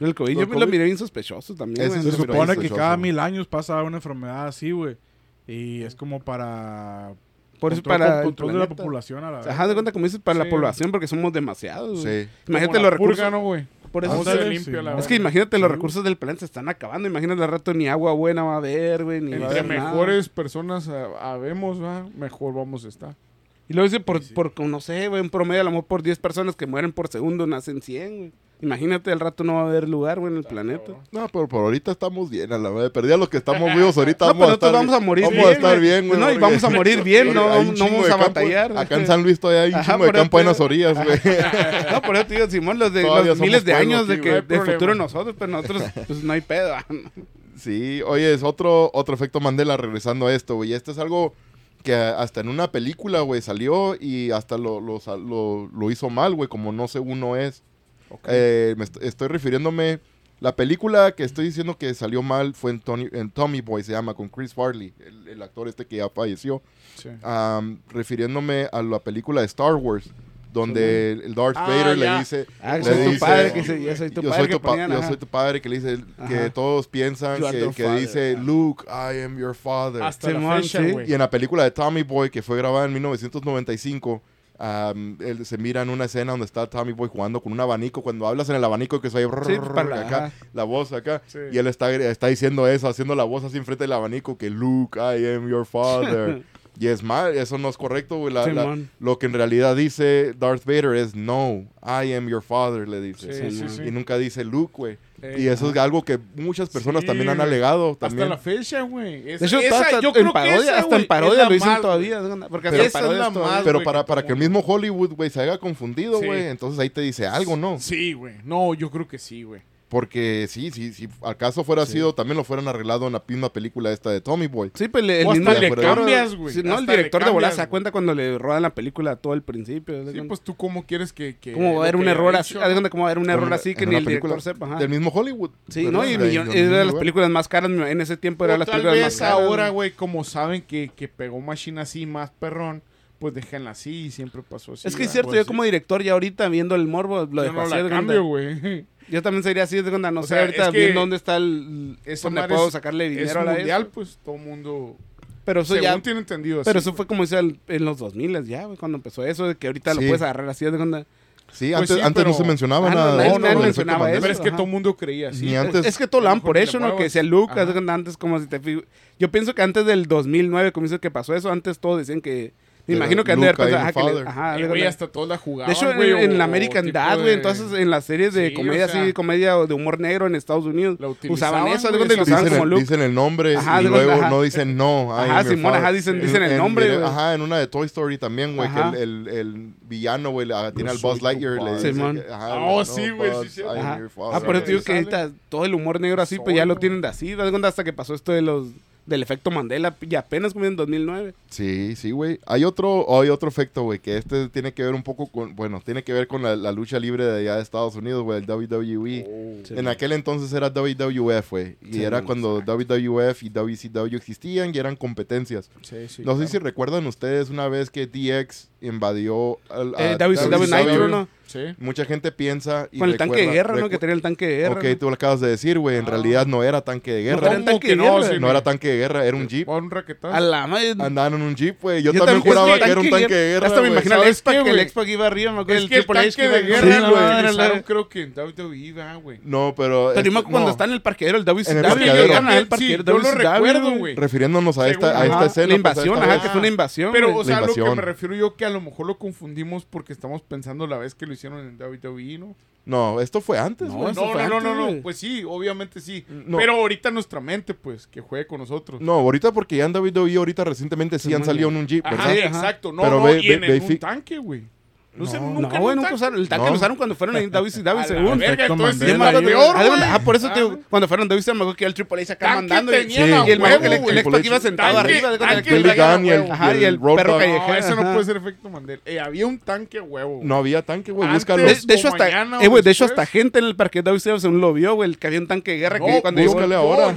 El COVID yo me lo miré bien sospechoso también, güey. Se supone que cada mil años pasa una enfermedad así, güey. Y es como para... Por eso control- para el control de la población a la vez. Ajá, de cuenta como dices, para Sí, la población, porque somos demasiados. güey. Sí. Imagínate los la recursos. purga, ¿no, güey? Por eso Vamos a Ándale, ser limpio, sí, la no. Es que imagínate, los recursos del planeta se están acabando. Imagínate al rato ni agua buena va a haber, güey. Ni va a Entre nada. mejores personas ah, habemos, ¿va? mejor vamos a estar. Y luego dice, por, por, no sé, güey, un promedio, a lo mejor por 10 personas que mueren por segundo, nacen 100, güey. Imagínate, al rato no va a haber lugar, güey, en el planeta. No, pero por ahorita estamos bien, a la madre. Perdí a los que estamos (laughs) vivos ahorita. No, vamos pero a estar vamos a morir Vamos bien, a estar bien, güey. No, y vamos a morir bien, (laughs) no, no vamos a campo. batallar. Acá en San Luis todavía hay un Ajá, chingo de campo en las orillas, güey. (laughs) No, por eso digo, Simón, los de los miles de años aquí, de, que, no de futuro nosotros, pero nosotros, pues no hay pedo. Sí, oye, es otro, otro efecto Mandela regresando a esto, güey. Esto es algo que hasta en una película, güey, salió y hasta lo, lo- lo hizo mal, güey, como no sé uno es. Okay. Eh, me est estoy refiriéndome. La película que estoy diciendo que salió mal fue en, Tony, en Tommy Boy, se llama, con Chris Farley, el, el actor este que ya falleció. Sí. Um, refiriéndome a la película de Star Wars, donde el, el Darth ah, Vader ya. le dice... Ah, soy tu padre, que yo soy tu padre. Soy tu, que ponían, yo soy tu padre que le dice, ajá. que todos piensan que, que father, dice. Luke, I am your father. Hasta la fecha, ¿sí? Y en la película de Tommy Boy, que fue grabada en 1995 Um, el, se miran una escena donde está Tommy Boy jugando con un abanico. Cuando hablas en el abanico que se oye acá, la voz acá. Y él está, está diciendo eso, haciendo la voz así enfrente del abanico que Luke, I am your father. (laughs) y es mal, eso no es correcto. La, lo que en realidad dice Darth Vader es no, I am your father, le dice. y nunca dice Luke, güey. Y eso es algo que muchas personas también han alegado. También. Hasta la fecha, güey. De hecho, hasta, en parodia, hasta en parodia lo dicen todavía. Porque pero, esa es mal, pero para, que para que el mismo Hollywood, güey, se haya confundido, güey, entonces ahí te dice algo, ¿no? Sí, güey. No, yo creo que sí, güey. Porque sí, sí, sí, al fuera sí. sido, también lo fueran arreglado en la misma película esta de Tommy Boy. Sí, pues, pero el, mismo le cambias, güey. Sí, no, el director de bola se da cuenta cuando le rodan la película todo el principio. Sí, pues tú cómo quieres que... que como va un error así, ¿no? como va a un error así que ni el director sepa. Del mismo Hollywood. Sí, ¿no? Y, era de las películas más caras, en ese tiempo era las películas más caras. ahora, güey, como saben que, que pegó Machine así más perrón, pues déjenla así y siempre pasó así. Es que es cierto, pues yo como director ya ahorita viendo el morbo, lo dejé así. cambio, güey. Yo también sería así de cuando no o sé ahorita bien dónde está el. Es donde puedo sacarle dinero es a la mundial, eso. pues todo mundo. Pero eso según ya. tiene entendido Pero eso fue pues. como dice en los 2000 ya, cuando empezó eso, de que ahorita lo puedes agarrar así de cuando. Pues sí, antes, antes no se mencionaba ah, nada. No, no, no, mencionaba eso. Pero es que todo el mundo creía así. Antes... Es que todo lo han por eso, ¿no? Que decía Lucas, antes como si te... Yo pienso que antes del 2009, como dice que pasó eso, antes todos decían que Imagino que han de ah, que le, hasta todos la jugaban. De hecho, güey, en, la American Dad, güey, entonces en las series de sí, comedia, así, comedia de humor negro en Estados Unidos, usaban eso. Dicen el nombre y luego no dicen no. Ajá, Simón, ajá, dicen, dicen el nombre. Ajá, en una de Toy Story también, güey, que el villano, güey, ah, tiene al Buzz Lightyear. Simón. Oh, sí, güey, sí, Ah, por eso digo que todo el humor negro así, pues ya lo tienen de así, hasta que pasó esto de los del efecto Mandela y apenas como en 2009. Sí, sí, güey. Hay otro, hay otro efecto, güey, que este tiene que ver un poco con, bueno, tiene que ver con la, lucha libre de allá de Estados Unidos, güey, el WWE. Oh, en aquel entonces era WWF, güey. Y era cuando. WWF y WCW existían y eran competencias. Sí, no sé si recuerdan ustedes una vez que DX invadió al, eh, a eh, David, David, ¿no? Sí. Mucha gente piensa. Y Con el recuerda, tanque de guerra, ¿no? Que tenía el tanque de guerra. Ok, ¿no? tú lo acabas de decir, güey. En ah. realidad no era tanque de guerra. No, era tanque de guerra, no, era tanque de guerra, era un jeep. Un raquetazo. A la madre. Andaban en un jeep, güey. Yo, Yo, también juraba que era un tanque de guerra. Hasta me imagino el expa que el expa iba arriba. Me acuerdo es que el, el tanque de guerra, güey. Ah". creo que en WWE, güey. No, pero. Te animo cuando está en el parqueadero, el WWE. Yo lo recuerdo, güey. Refiriéndonos a esta escena. La pues, invasión, ajá, que fue una invasión. Pero, o sea, lo que me refiero yo que a lo mejor lo confundimos porque estamos pensando la vez que lo hicieron en WWE, ¿no? No, esto fue antes, No, no, no, no, no, pues sí, obviamente sí. Pero ahorita nuestra mente, pues, que juegue con nosotros. No, ahorita porque ya en WWE ahorita recientemente sí han salido en un jeep, exacto. No, Pero no, ve- y en, un tanque, güey. No, no, nunca, no, nunca usaron. Pues, el tanque lo usaron cuando fueron en Davis y Davis según. Ah, por eso ah, cuando fueron Davis se me que el Triple H acá ah, mandando. Y, el mago que el iba sentado arriba. Y el perro callejero. Ese no puede ser efecto Mandel. Eh, había un tanque huevo. No había tanque, güey. De hecho, hasta, eh, wey, de hecho, hasta gente en el parque David según lo vio, güey, que había un tanque de guerra. Cuando llegó.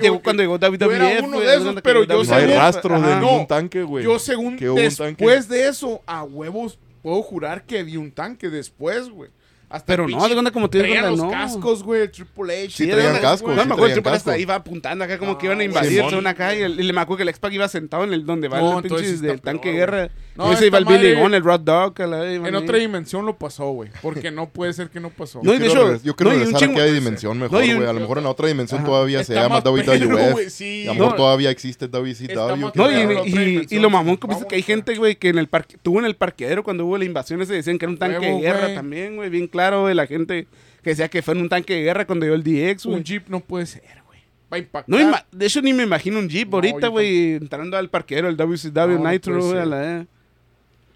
Llegó, cuando llegó David Yo era uno de esos, pero yo No hay rastros de ningún tanque, güey. Yo según después de eso, a huevos puedo jurar que vi un tanque después, güey. Hasta pero no, de onda como te digo, los no. cascos, güey, el Triple H. Sí, traían cascos. No, me acuerdo, Triple H iba apuntando acá como no, que iban a invadirse una acá. Y, le me acuerdo que el x iba sentado en el donde va no, el pinche del tanque de guerra. No, ese iba el Billy Gunn, el Rod Dog. en otra dimensión lo pasó, güey. Porque no puede ser que no pasó. No, y de hecho, yo quiero regresar a qué dimensión mejor, güey. A lo mejor en la otra dimensión todavía se llama WWF. Y a lo mejor todavía existe WCW. No, y lo mamón, pues, como que hay gente, güey, que en el parque, tuvo en el parqueadero cuando hubo la invasión ese, decían que era un tanque de guerra también, güey, bien claro claro, güey, la gente que decía que fue en un tanque de guerra cuando dio el DX, güey. Un Jeep no puede ser, güey. Va a impactar. No, de hecho, ni me imagino un Jeep no, ahorita, güey, entrando al parqueadero, el WCW no, Nitro, güey, a la... E.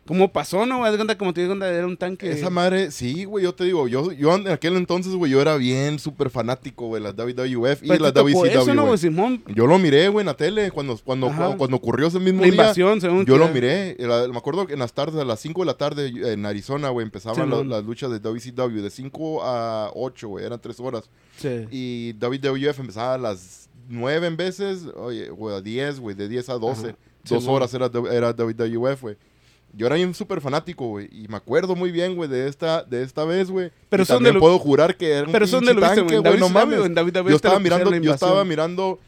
¿Cómo pasó, no? Haz cuenta como te digo, era un tanque. Esa madre, sí, güey, yo te digo, yo, yo en aquel entonces, güey, yo era bien súper fanático, güey, la WWF y la WCW. Eso, wey. no, Simón? Yo lo miré, güey, en la tele, cuando, cuando, Ajá. cuando ocurrió ese mismo la invasión, día, según Yo que... lo miré, la, me acuerdo que en las tardes, a las 5 de la tarde en Arizona, güey, empezaban sí, las, las luchas de WCW, de 5 a 8, güey, eran 3 horas. Sí. Y WWF empezaba a las 9 en veces, oye, güey, a 10, güey, de 10 a 12. Ajá. Dos sí, horas era, era WWF, güey. Yo era un súper fanático, güey. Y me acuerdo muy bien, güey, de esta, de esta vez, güey. Pero Y dónde también lo- puedo jurar que era un Pero pinche dónde lo güey? ¿En no mames. Yo estaba mirando, yo estaba mirando...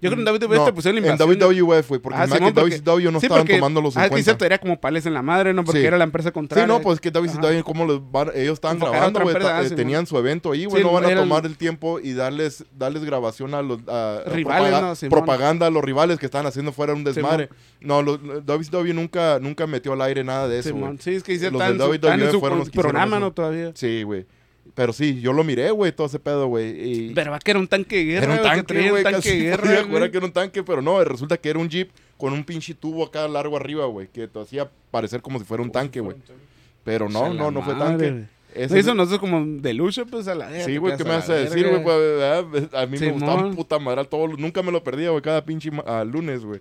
Yo creo que en WWE te No, pusieron la en invasión. de- WWF, güey, porque Ah, Simón, porque- WCW no sí, estaban tomando los Ah, que 50. cierto, era como pales en la madre, ¿no? Porque Sí. era la empresa contraria. Sí, no, pues que WCW, cómo los van- ellos estaban Enfocar a grabando, güey, ta- ah, eh, tenían su evento ahí, Sí, güey, no van a el- tomar el tiempo y darles, darles grabación a los a- a Rivales, propaga- ¿no? Propaganda a los rivales que estaban haciendo fuera un desmadre. No, los, WCW nunca, nunca metió al aire nada de eso, güey. Sí, es que dice Los tan, WWE en su fueron los que hicieron programa. ¿no? Todavía. Sí, güey. Pero sí, yo lo miré, güey, todo ese pedo, güey. y- Pero va que era un tanque de guerra. era un tanque, güey, un tanque casi de guerra. podía que era un tanque, pero no, resulta que era un jeep con un pinche tubo acá largo arriba, güey, que te hacía parecer como si fuera un tanque, güey. Pero no, no, no fue tanque. güey. Ese No, es- eso no es como de lucha, pues a la Sí, güey, ¿qué me vas a decir, güey? Pues, ¿verdad? A mí me gustaba puta madre todos Nunca me lo perdía, güey, cada pinche ah, lunes, güey.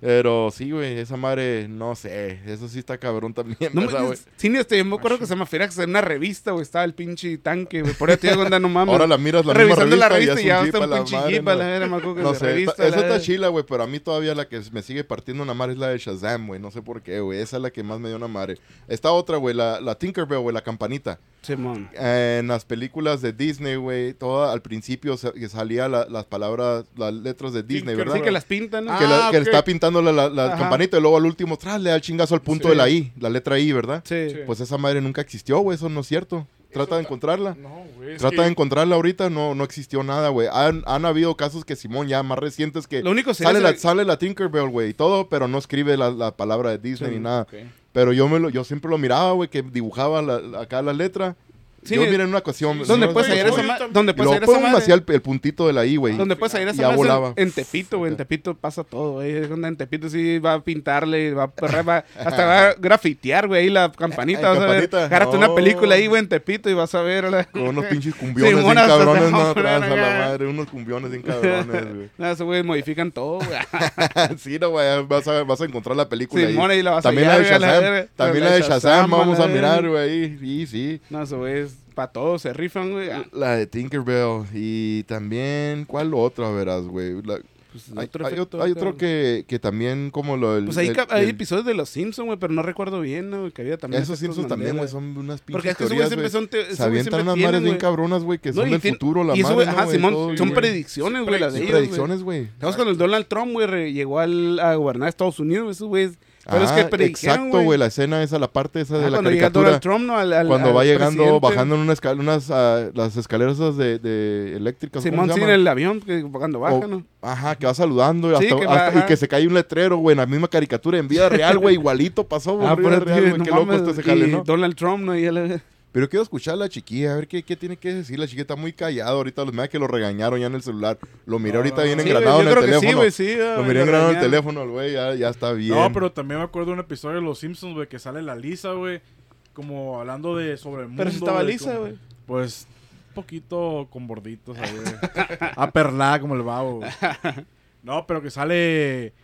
Pero sí, güey, esa madre, no sé, eso sí está cabrón también, No, ¿verdad, güey? sí, este, yo me acuerdo que se me refería que en una revista, güey, estaba el pinche tanque, güey. Por eso te digo, onda, no mames. Ahora la miras la misma Revisando la revista revista y ya está un pinche madre, jeep ¿no? la me acuerdo que No sé, revista, ta- esa está chila, güey, pero a mí todavía la que me sigue partiendo una madre es la de Shazam, güey. No sé por qué, güey. Esa es la que más me dio una madre. Esta otra, güey, la, la Tinkerbell, güey, la campanita. Simón. En las películas de Disney, güey, todo al principio sa- que salía la- las palabras, las letras de Disney, Tinkerbell. ¿verdad? Sí, que las pintan, ¿no? Ah, que, la- que está pintando la, la- campanita y luego al último, tras, le da el chingazo al punto Sí. de la I, la letra I, ¿verdad? Sí. Sí. Pues esa madre nunca existió, güey, eso no es cierto. Trata de encontrarla. No, güey. es Trata que- de encontrarla ahorita, no, no existió nada, güey. Han, han habido casos que Simón ya más recientes que Lo único sería sale la, sale la Tinkerbell, güey, y todo, pero no escribe la, la palabra de Disney Sí, ni nada. Pero yo me lo, yo siempre lo miraba, güey, que dibujaba la- la- acá la letra. Sí, yo eh, miré en una ocasión. ¿Dónde no puedes hallar esa madre? ¿Dónde Y puedes hallar esa madre? hacía el, el puntito de la I, güey. Donde puedes hallar esa Y ya en- volaba. en Tepito, güey. En Tepito pasa todo, güey. Donde En Tepito sí va a pintarle, va (laughs) a perrar, va- hasta va a grafitear, güey, ahí la campanita. Ay, vas a ver. campanita. Agárrate No. una película ahí, güey, en Tepito y vas a ver. la- Con unos (laughs) pinches cumbiones bien monas, cabrones, (laughs) no, atrás a la madre. Unos cumbiones bien cabrones, güey. No, esos güeyes modifican todo, güey. sí, no, güey, vas a, vas a encontrar la película ahí. Ahí la vas a También la de güey, Shazam. También La de Shazam, vamos a mirar, güey. Sí, sí. No, esos güeyes, para todos se rifan, güey. Ah, La de Tinkerbell. Y también, ¿cuál otra verás, güey? La- pues, hay, otro hay otro, hay otro güey. que, que también como lo del... Pues hay, el- hay el- episodios de Los Simpsons, güey, pero no recuerdo bien, ¿no? Que había también. Esos Simpsons también, güey, son unas pinches Porque es que teorías, siempre güey. son. te- Se avientan unas madres bien güey. cabronas, güey, que No, son del futuro, la y eso, madre, güey, ¿no, ajá, güey? Simón, Todo, son güey. predicciones, güey, las de ellos. güey. predicciones, güey. ¿Sabes cuando el Donald Trump, güey, llegó al, a gobernar Estados Unidos? Esos güeyes. Pero es Ah, que predijeron, exacto, güey, la escena esa, la parte esa de Ah, la cuando llega caricatura. Donald Trump, ¿no? Al, al- cuando al va llegando, presidente. bajando en una unas, ah, las escaleras esas de, de eléctricas, ¿cómo Simón, se sí, en el avión, que cuando baja, O- ¿no? Ajá, que va saludando Sí, hasta- que va, hasta- y que se cae un letrero, güey, en la misma caricatura en vida real, güey, igualito pasó, güey, Ah, en vida pero real, tío, güey, no qué loco mames, está ese jale, ¿no? Donald Trump, ¿no? Y él- Pero quiero escuchar a la chiquilla, a ver qué, qué tiene que decir. La chiquilla está muy callada ahorita. Los me que lo regañaron ya en el celular. Lo miré No, ahorita bien engranado en yo el creo que sí, teléfono. güey, sí. lo ah, miré engranado en el teléfono, el güey. Ya, ya está bien. No, pero también me acuerdo de un episodio de Los Simpsons, güey, que sale la Lisa, güey, como hablando de sobre el mundo. Pero si estaba lisa, güey. Pues, un poquito con borditos, güey. (laughs) Aperlada como el babo, güey. No, pero que sale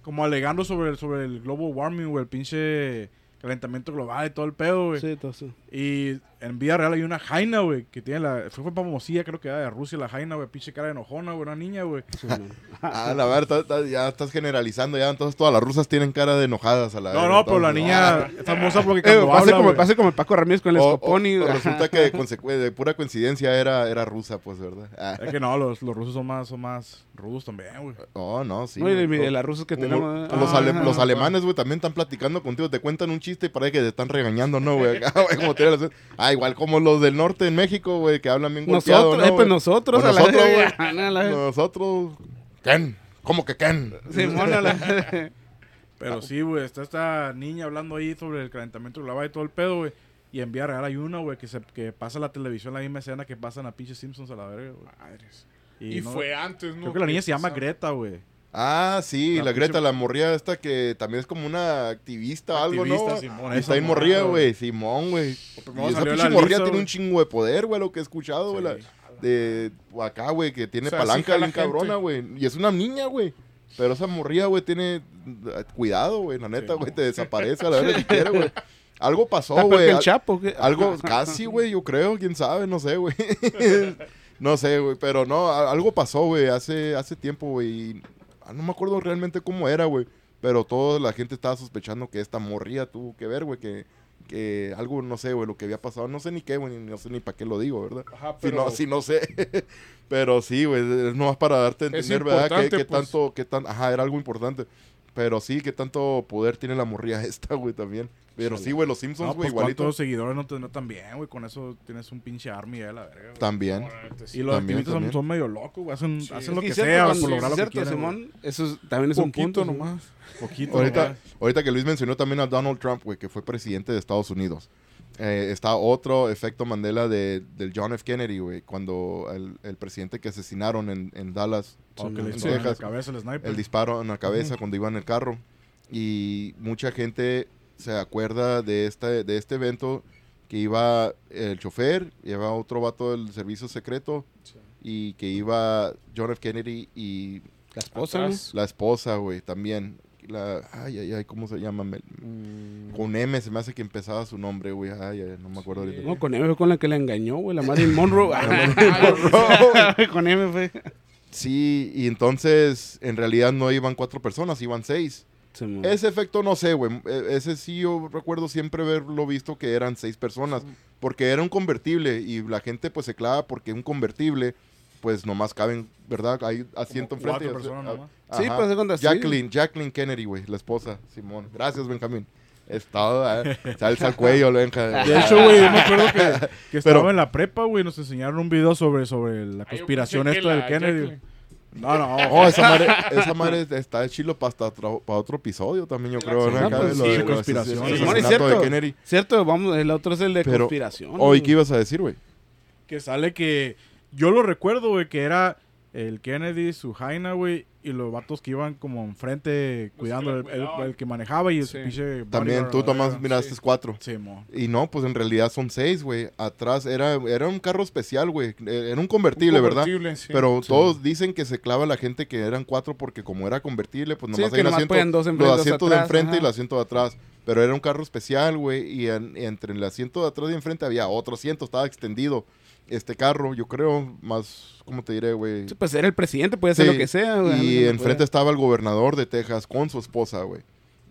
como alegando sobre el, sobre el global warming, güey, el pinche calentamiento global y todo el pedo, güey. Sí, entonces. Y en vida real hay una jaina, güey, que tiene la... Fue, fue famosilla, creo que era de Rusia la jaina, güey, pinche cara de enojona, güey, una niña, güey. (laughs) Ah, la verdad, ya estás generalizando. Ya entonces todas las rusas tienen cara de enojadas a la No, vez, no, pero la niña ah. es famosa porque Eh, cuando pase, habla, como, pase como el Paco Ramírez con el o güey. resulta que (laughs) de, pura coincidencia era, era rusa, pues, ¿verdad? Ah. Es que no, los, los rusos son más, son más rudos también, güey. Oh, no, sí. No, y de, las rusas que tenemos. los, ah, ale- los alemanes, güey, también están platicando contigo. Te cuentan un chiste y parece que te están regañando, ¿no, güey? (laughs) Acá, igual como los del norte en México, güey, que hablan bien golpeado, Nosotros, ¿no, eh, pues güey? nosotros, Pues a la nosotros, güey. La- Nosotros... ¿Ken? ¿Cómo que Ken? Simón, a la- (laughs) Pero sí, güey, está esta niña hablando ahí sobre el calentamiento global y todo el pedo, güey. Y en vida real hay una, güey, que, se, que pasa la televisión la misma escena que pasa en la pinche Simpsons a la verga, güey. Madres. Y, Y, no- fue antes, ¿no? Creo que la niña se llama. Greta, güey. Ah, sí, La la, Greta, la morría esta que también es como una activista o algo, ¿no? Simón, está morra, morría, güey. Simón, güey. Primero Y esa pinche morría tiene un chingo de poder, güey, lo que he escuchado, güey. Sí. De acá, güey, que tiene O sea, palanca bien cabrona, güey. Y es una niña, güey. Pero esa morría, güey, tiene... eh, Cuidado, güey, la neta, Sí, güey, te desaparece a la vez que quiere, güey. (laughs) Algo pasó, güey. que el al- Chapo. ¿qué? Algo (laughs) casi, güey, yo creo, quién sabe, no sé, güey. (laughs) no sé, güey, pero no, algo pasó, güey, hace, hace tiempo, güey. Ah, No me acuerdo realmente cómo era, güey. pero toda la gente estaba sospechando que esta morría tuvo que ver, güey, que, que algo, no sé, güey, lo que había pasado, no sé ni qué, güey, no sé ni para qué lo digo, ¿verdad? Ajá, Si pero no, si no sé. (laughs) pero sí, güey, es nomás para darte a entender, ¿verdad? Que, que pues. tanto, que tan, ajá, era algo importante. Pero sí, que tanto poder tiene la morría (laughs) esta, güey, también. Pero sí, güey, los Simpsons, No, güey, pues igualito. cuántos seguidores no tendrá también, güey. Con eso tienes un pinche army de la verga, güey. También. Y los También, activistas son, medio locos, güey. Hacen, hacen lo Sí, que cierto, sea cuando- por lograr lo que cierto, quieren, Simón. Eso es- también es un poquito punto. nomás. güey. Poquito. Ahorita, nomás. ahorita que Luis mencionó también a Donald Trump, güey, que fue presidente de Estados Unidos. Eh, está otro efecto Mandela de, del John F. Kennedy, güey, cuando el, el presidente que asesinaron en, en Dallas, que en en la Texas, cabeza el sniper. el disparo en la cabeza cuando iba en el carro. Y mucha gente se acuerda de este, de este evento que iba el chofer, iba otro vato del servicio secreto y que iba John F. Kennedy y La esposa, la esposa, güey, también. La, ay, ay, ay, ¿cómo se llama? Mel- Con M se me hace que empezaba su nombre, güey. Ay, ay, no me acuerdo ahorita. No, con M fue con la que la engañó, güey, la Marilyn Monroe. (laughs) con M fue. Sí, y entonces en realidad no iban cuatro personas, iban seis. Ese efecto no sé, güey. E- Ese sí yo recuerdo siempre haberlo visto que eran seis personas. Porque era un convertible y la gente pues se clava porque un convertible pues nomás caben, ¿verdad? Hay asiento Como enfrente. personas nomás. Sí, pues, sí. Jacqueline, Jacqueline Kennedy, güey, la esposa, Simón. Gracias, Benjamín. Es todo, ¿eh? Salsa al cuello, Benja. (laughs) De hecho, güey, yo me acuerdo que, (laughs) que estaba Pero- en la prepa, güey. Nos enseñaron un video sobre, sobre la conspiración esta del Kennedy. No, no. (laughs) Oh, esa madre, esa madre está de chilo para otro episodio también, yo creo. ¿no? Ah, pues, lo sí, de- lo de conspiración. es asesinato de cierto. Kennedy. Cierto, vamos, el otro es el de Pero- conspiración. Oye. ¿qué ibas a decir, güey? Que sale que... Yo lo recuerdo, güey, que era el Kennedy, su Jaina, güey, y los vatos que iban como enfrente cuidando, que el, el- que manejaba y el Sí. pinche... También tú, Tomás, miraste sí. cuatro. Sí, mo. Y no, pues en realidad son seis, güey. Atrás era, era un carro especial, güey. Eh, Era un convertible, ¿verdad? Convertible, sí. Pero todos dicen que se clava la gente que eran cuatro porque como era convertible, pues Sí, nomás que hay un nomás asiento, podían dos enfrente, los asientos de enfrente y el asiento de atrás. Pero era un carro especial, güey, y, en- y entre el asiento de atrás y enfrente había otro asiento, estaba extendido. Este carro, yo creo, más, ¿cómo te diré, güey? Sí, Pues era el presidente, puede Sí, lo que sea, güey. Y enfrente puede. estaba el gobernador de Texas con su esposa, güey.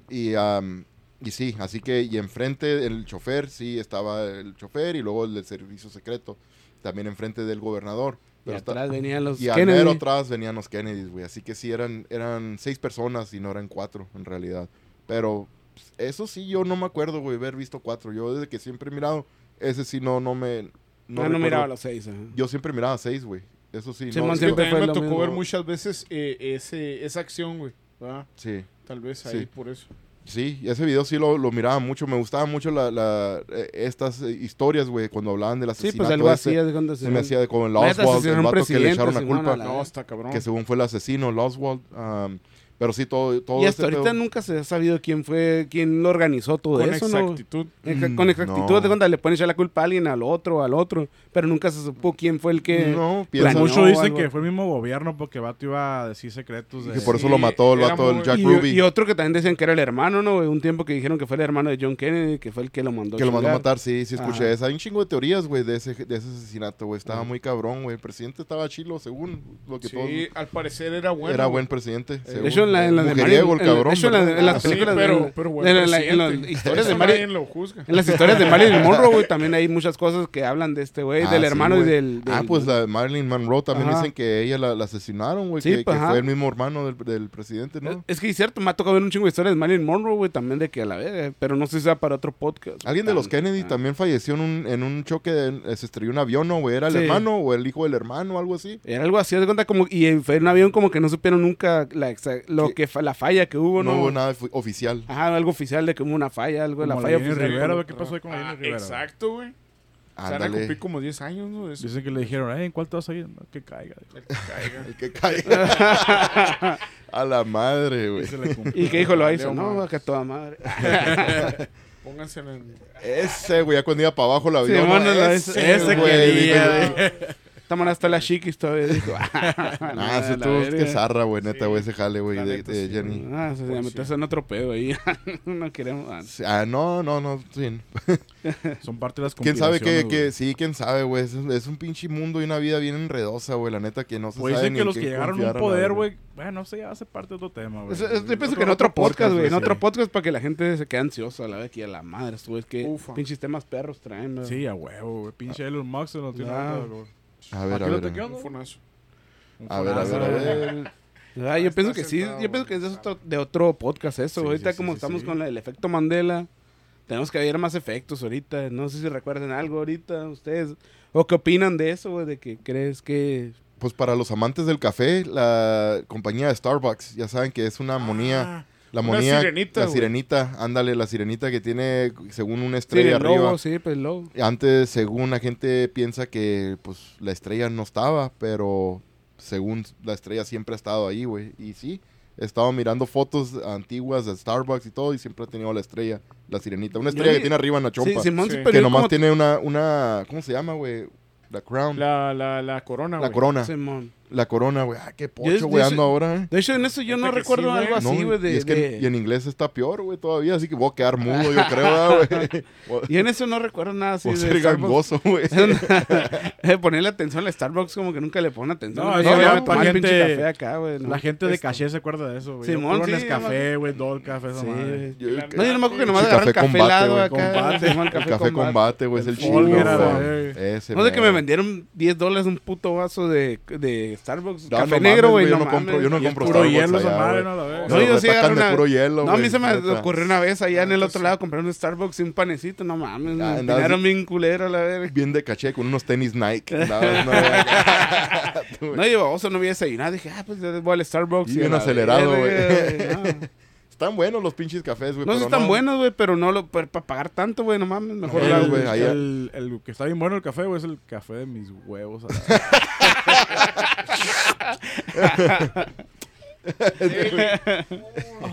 Y, am, y sí, así que, y enfrente el chofer, sí, estaba el chofer y luego el del servicio secreto, también enfrente del gobernador. Y Pero está- atrás venían los y al Kennedy. mero atrás venían los Kennedys, güey. Así que sí, eran, eran seis personas y no eran cuatro, en realidad. Pero pues, eso sí, yo no me acuerdo, güey, haber visto cuatro. Yo desde que siempre he mirado, ese sí no, no me... No, no, recuerdo. miraba los seis. ajá. Yo siempre miraba seis, güey. Eso sí. Sí, no, man, siempre fue me tocó mismo. ver muchas veces eh, ese, esa acción, güey. ¿verdad? Sí. Tal vez ahí Sí. por eso. Sí, y ese video sí lo, lo miraba mucho. Me gustaba mucho la, la, eh, estas eh, historias, güey, cuando hablaban del Sí, asesinato. pues algo así. de cuenta, Se me Simón. hacía de como el Oswald, el vato que le echaron la culpa. No, está cabrón. Que según fue el asesino, el Oswald. am, pero sí, todo, todo Y hasta ese ahorita pedo- nunca se ha sabido quién fue, quién lo organizó todo Con eso, ¿no? exactitud. Eja- Mm, Con exactitud, no. de le ponen echar la culpa a alguien, al otro, al otro, pero nunca se supo quién fue el que... No, piensa Muchos dicen que fue el mismo gobierno porque vato iba a decir secretos de... que por eso Sí, lo mató era vato, el Jack y, Ruby. y otro que también decían que era el hermano, ¿no? Un tiempo que dijeron que fue el hermano de John Kennedy, que fue el que lo mandó. que lo mandó a matar, sí, sí escuché esa. Hay un chingo de teorías, güey, de ese, de ese asesinato, güey. Estaba muy cabrón, güey. El presidente estaba chilo, según lo que todos... Sí, al parecer era bueno. era buen presidente. De hecho, en, la, en de Mujeriego, Marilyn- el cabrón. de hecho, en, la- ¿verdad? en las sí, películas, pero- de, pero buen en la- en las presidente. historias de Eso Marilyn, nadie lo juzga. en las historias de Marilyn (laughs) Monroe, güey, también hay muchas cosas que hablan de este güey, Ah, del sí, hermano y del, Ah, pues la de Marilyn Monroe también Ajá. dicen que ella la, la asesinaron, güey. Sí, que, pues, que fue el mismo hermano del, del presidente, ¿no? Es que es cierto, me ha tocado ver un chingo de historias de Marilyn Monroe, güey, también de que a la vez, pero no sé si sea para otro podcast. Alguien de los Kennedy ah. también falleció en un, en un choque, de- se estrelló un avión, ¿no, güey? ¿Era el hermano o el hijo del hermano o algo así? Era algo así, de cuenta como, y fue un avión como que no supieron nunca la, lo Sí. que fa- la falla que hubo, No, ¿no? hubo nada oficial. Ajá, algo oficial de que hubo una falla, algo de la falla Jenny oficial. Rivera, ¿qué pasó ahí con la Ah, Jenny Rivera? exacto, güey. Se van a Ándale. cumplir como 10 años, ¿no? Eso. Dicen que le dijeron, "Eh, ¿en cuál te vas a ir? No, que caiga. El que caiga. (laughs) (laughs) a la madre, güey. Y que dijo lo hizo, no, que toda madre. (laughs) Pónganse en el... Ese, güey, ya cuando iba para abajo el Sí, avión. bueno, ¿no? ese. Ese güey, quería, digo, güey. Esta manera está la chiquis todavía. Dijo, (laughs) (laughs) Ah, la tú, verga. que zarra, güey, neta, güey, ese jale, güey, de, de sí, Jenny. Ah, se Pues meterse en otro pedo ahí. (laughs) no queremos. ah, Sí, Ah, no, no, no, sí. Son parte de las ¿Quién sabe que, que güey. sí, quién sabe, güey? Es, es un pinche mundo y una vida bien enredosa, güey, la neta, que no se Pues sabe dicen ni que los que llegaron a un poder, güey. Bueno, eso ya hace parte de otro tema, güey. Yo pienso que en otro podcast, güey. En otro podcast para que la gente se quede ansiosa a la vez que a la madre. Esto es que pinches temas perros traen. ¿no? Sí, a huevo, güey. Pinche Elon Musk se lo tiene Ah. güey. A ver, a ver. Un fonazo. Un A ver, a ver, a ver. (laughs) Ah, yo pienso que sí. Yo pienso que es otro- de otro podcast eso. Sí, ahorita sí, como sí, estamos sí. con el efecto Mandela. Tenemos que ver más efectos ahorita. No sé si recuerden algo ahorita ustedes. ¿O qué opinan de eso, güey? De que crees que... Pues para los amantes del café, la compañía de Starbucks, ya saben que es una monía. Ah, La monía, sirenita, la sirenita, ándale, la sirenita que tiene según una estrella Sí, el arriba. logo, sí, pues el logo. Antes, según la gente piensa que pues la estrella no estaba, pero según la estrella siempre ha estado ahí, güey. Y sí, he estado mirando fotos antiguas de Starbucks y todo y siempre ha tenido la estrella, la sirenita. Una estrella que tiene arriba en la Sí, chompa. Simón, Sí. sí, que nomás tiene una, una, ¿cómo se llama, güey? La crown. La, La, la, la corona, güey. corona. Simón. La corona, güey. Ah, qué Yo- pocho, yo güey, ando ahora, eh. De hecho, en eso yo no recuerdo sí, algo así, No, güey. de- y, es que de- y en inglés está peor, güey, todavía, así que voy a quedar mudo, yo creo, ¿verdad, güey. (laughs) Y en eso no recuerdo nada así a de ser Starbucks. gangoso, güey. (laughs) Eh, Ponerle atención al Starbucks como que nunca le pone atención. No, No, yo me tomar la gente- café acá, güey. ¿no? La gente de Esto. caché se acuerda de eso, güey. Simón, sí, café, güey, Dol café, esa Sí, madre. Yo- No, yo no me acuerdo que nomás Sí, agarrar el café helado acá. El café combate, güey, es el chido, No sé que me vendieron 10 dólares un puto vaso de, de Starbucks. No, café no negro, güey. No, yo no compro- yo no compro puro Starbucks hielo allá, madre, no veo. No, yo sí agarré una- puro hielo, No, a mí se me ocurrió una vez allá en el Neta, otro lado comprar un Starbucks y un panecito. No mames, me Ah, pegaron bien culero la verga. Bien de caché, con unos tenis Nike. (laughs) No, No, yo oso, no a desayunar. Dije, ah, pues voy al Starbucks. Y bien acelerado, güey. No, Están buenos los pinches cafés, güey. no pero están buenos, güey, pero no lo para pagar tanto, güey, no mames. Mejor la, el, güey, el, el que está bien bueno el café, güey, es el café de mis huevos. a la- (laughs) (laughs) (laughs)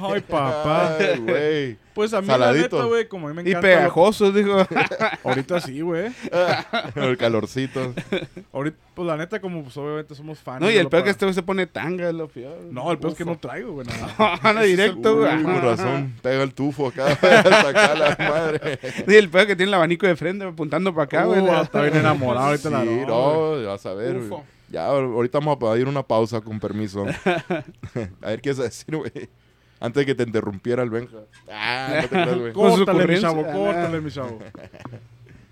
Ay, papá. Ay, güey. Pues a mí Saladito. la neta, güey, como a mí me Y encanta... lo- pegajoso, digo. (laughs) Ahorita sí, güey. (laughs) El calorcito. Ahorita, pues la neta, como pues obviamente somos fans. No, y el peor que este güey se pone tanga, es lo peor. No, el peor es que no traigo, güey, nada. (laughs) no, directo, güey. Con razón. Pega el tufo acá. La madre. Sí, el peor que tiene el abanico de frente apuntando para acá, güey. Uh, está bien enamorado ahorita Sí, la no, vas a ver. Güey. Ya, ahorita vamos a pedir una pausa, con permiso. (laughs) (laughs) a ver qué a decir, güey. Antes de que te interrumpiera el Benja. Ah, no te creas, güey. Córtale, mi chavo, córtale, mi chavo. (laughs)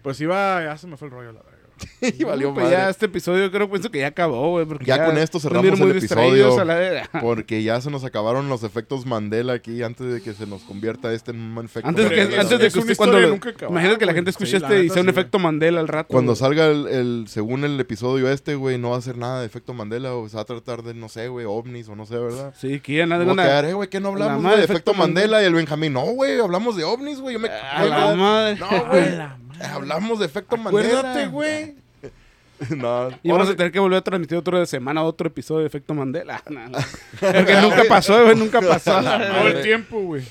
Pues iba, ya se me fue el rollo, la. (laughs) y valió Pues madre. ya este episodio creo pienso que ya acabó, güey. Ya con esto cerramos el episodio. a la verga. (laughs) Porque ya se nos acabaron los efectos Mandela aquí antes de que se nos convierta este en un efecto Antes, que, es- antes de que usted cuando imagínate que la gente escuche Sí, este y sea un efecto Mandela al rato. Cuando güey. salga el, el- según el episodio este, güey, no va a ser nada de efecto Mandela, o se va a tratar de, no sé, güey, ovnis o no sé, ¿verdad? Sí, que ya nada una- quedar, güey, que no hablamos de efecto Mandela y el Benjamín, no, güey, hablamos de ovnis, güey, yo me... La madre. (laughs) No, güey, hablamos de efecto Mandela. Acuérdate, güey. (laughs) no, Y vamos a tener que volver a transmitir otro de semana, otro episodio de efecto Mandela. (laughs) No, no. (laughs) Porque nunca pasó, güey, nunca pasó. Todo el tiempo, güey.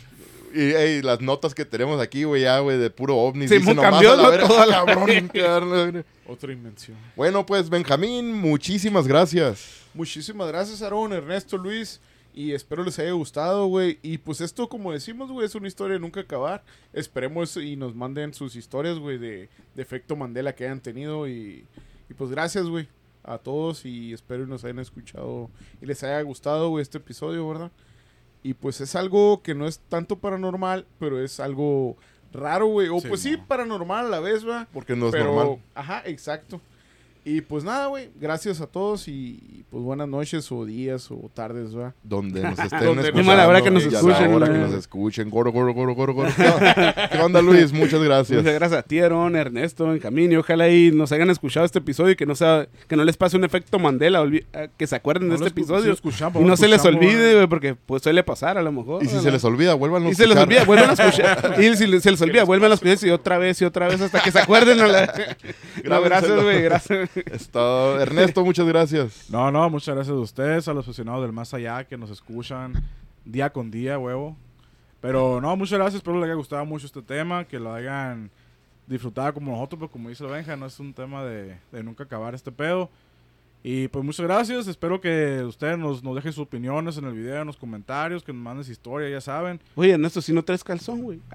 Y las notas que tenemos aquí, güey, ya, güey, de puro ovnis. Sí, dice mu- nomás cambió, a la cabrón. Otra invención. Bueno, pues, Benjamín, muchísimas gracias. Muchísimas gracias, Aaron, Ernesto, Luis. Y espero les haya gustado, güey. Y pues esto, como decimos, güey, es una historia de nunca acabar. Esperemos y nos manden sus historias, güey, de, de efecto Mandela que hayan tenido. Y, y pues gracias, güey, a todos. Y espero y nos hayan escuchado y les haya gustado, güey, este episodio, ¿verdad? Y pues es algo que no es tanto paranormal, pero es algo raro, güey. O Sí, pues sí, no. paranormal a la vez, ¿verdad? Porque no es pero, normal. Ajá, exacto. Y pues nada, güey. Gracias a todos y, y, pues buenas noches o días o tardes, ¿verdad? Donde nos (laughs) estén Donde- escuchando. Ni mala hora que nos escuchen, hora que nos escuchen. Goro, goro, goro, goro, goro. ¿Qué onda, ¿Qué onda, Luis? Muchas gracias. Muchas gracias a ti, Aaron, Ernesto, Benjamín. Y ojalá y nos hayan escuchado este episodio y que no, sea, que no les pase un efecto Mandela. olvi- eh, que se acuerden No de este episodio. y no se les olvide, güey. porque pues suele pasar a lo mejor. Y si ¿no? se les olvida, vuelvan a Y se les escuchar. olvida, vuelvan a (laughs) escuchar. y si les- se les olvida, vuelvan a escuchar y otra vez y otra vez hasta que se acuerden. A la... no, (laughs) gracias, güey, gracias. (laughs) Ernesto, muchas gracias. No, no, muchas gracias a ustedes, a los aficionados del más allá que nos escuchan día con día, huevo. Pero no, muchas gracias, espero les haya gustado mucho este tema, que lo hayan disfrutado como nosotros, pero como dice el Benja, no es un tema de, de nunca acabar este pedo. Y pues muchas gracias. Espero que ustedes nos, nos dejen sus opiniones en el video, en los comentarios, que nos manden su historia, ya saben. Oye, Ernesto, si no traes calzón, güey. (laughs)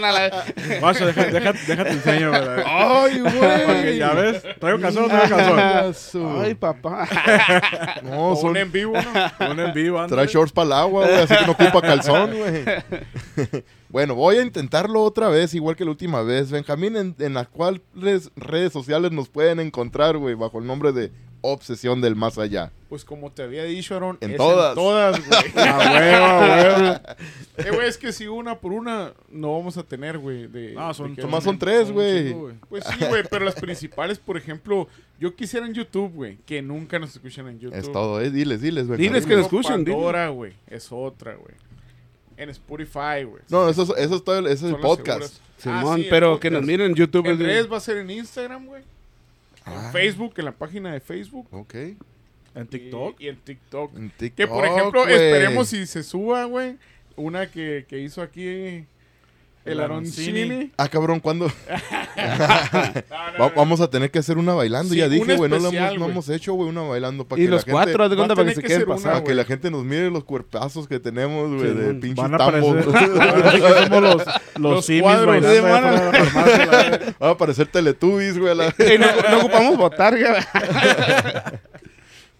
Deja, deja, déjate enseño, ¿verdad? Ay, Porque güey. ya ves, traigo calzón o no traigo calzón. Ay, papá. (laughs) No, son, Un en vivo, ¿no? Un en vivo, trae shorts para el agua, güey, así que no ocupa calzón, güey. (laughs) bueno, voy a intentarlo otra vez, igual que la última vez. Benjamín, ¿en, en las cuales redes sociales nos pueden encontrar, güey? Bajo el nombre de Obsesión del Más Allá. Pues como te había dicho, Aaron. En es todas. En todas, (laughs) güey. A huevo, a huevo. (laughs) Eh, güey, es que si una por una no vamos a tener, güey. de- No, son, de Nomás son tres, güey. Pues sí, güey, pero las principales, por ejemplo, yo quisiera en YouTube, güey, que nunca nos escuchan en YouTube. Es todo, ¿eh? Diles, diles, Benjamín. Diles que nos Luego escuchen, Pandora, güey, es otra, güey. En Spotify, güey. No, eso es, eso es todo el, ese es el Son las podcast. seguras. Simón, Ah, sí, el pero podcast. que nos miren en YouTube. En de- redes va a ser en Instagram, güey. En Ah. Facebook, en la página de Facebook. Ok. En TikTok. Y, y en TikTok. En TikTok, Que por ejemplo, güey. esperemos si se suba, güey. Una que, que hizo aquí el Aroncini. Ah, cabrón, ¿cuándo? (laughs) No, no, Va- no. vamos a tener que hacer una bailando. Sí, ya dije, güey, no, lo hemos, no güey. hemos hecho, güey, una bailando para Y que los la gente, cuatro, haz de cuenta, para que tener se que queden ser una, pasando. Para que la gente nos mire los cuerpazos que tenemos, güey, Sí, de (laughs) que somos los, los, Los simis cuadros. bailando van a- aparecer Teletubbies, güey. a la- (laughs) Ey, no, no ocupamos votar, güey.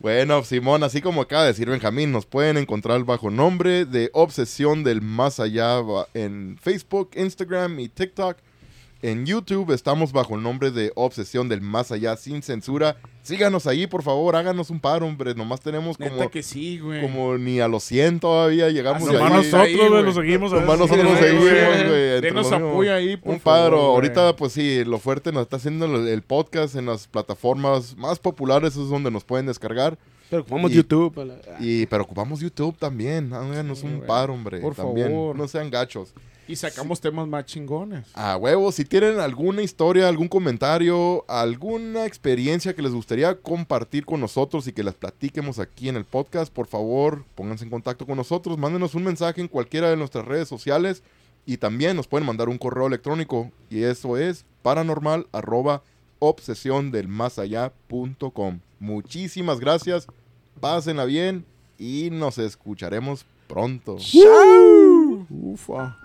Bueno, Simón, así como acaba de decir Benjamín, nos pueden encontrar bajo nombre de Obsesión del Más Allá en Facebook, Instagram y TikTok. En YouTube estamos bajo el nombre de Obsesión del Más Allá sin censura. Síganos ahí, por favor, háganos un paro, hombre. Nomás tenemos Neta como, que sí, güey. como ni a los 100 todavía llegamos Ah, de Nomás ahí. nosotros, nosotros, güey, lo seguimos. a Nomás ver si- nosotros Sí, seguimos, güey. güey. entre Denos lo mismo. apoyo ahí, por Un paro. güey. Ahorita, pues sí, lo fuerte nos está haciendo el, el podcast en las plataformas más populares, es donde nos pueden descargar. Pero ocupamos Y- YouTube. a la- Y, pero ocupamos YouTube también. Háganos Sí, un güey. paro, hombre. Por también. favor. No sean gachos. Y sacamos temas más chingones. A huevo, si tienen alguna historia, algún comentario, alguna experiencia que les gustaría compartir con nosotros y que las platiquemos aquí en el podcast, por favor, pónganse en contacto con nosotros, mándenos un mensaje en cualquiera de nuestras redes sociales y también nos pueden mandar un correo electrónico y eso es paranormal arroba obsesión del más allá punto com. Muchísimas gracias, pásenla bien y nos escucharemos pronto. Ufa.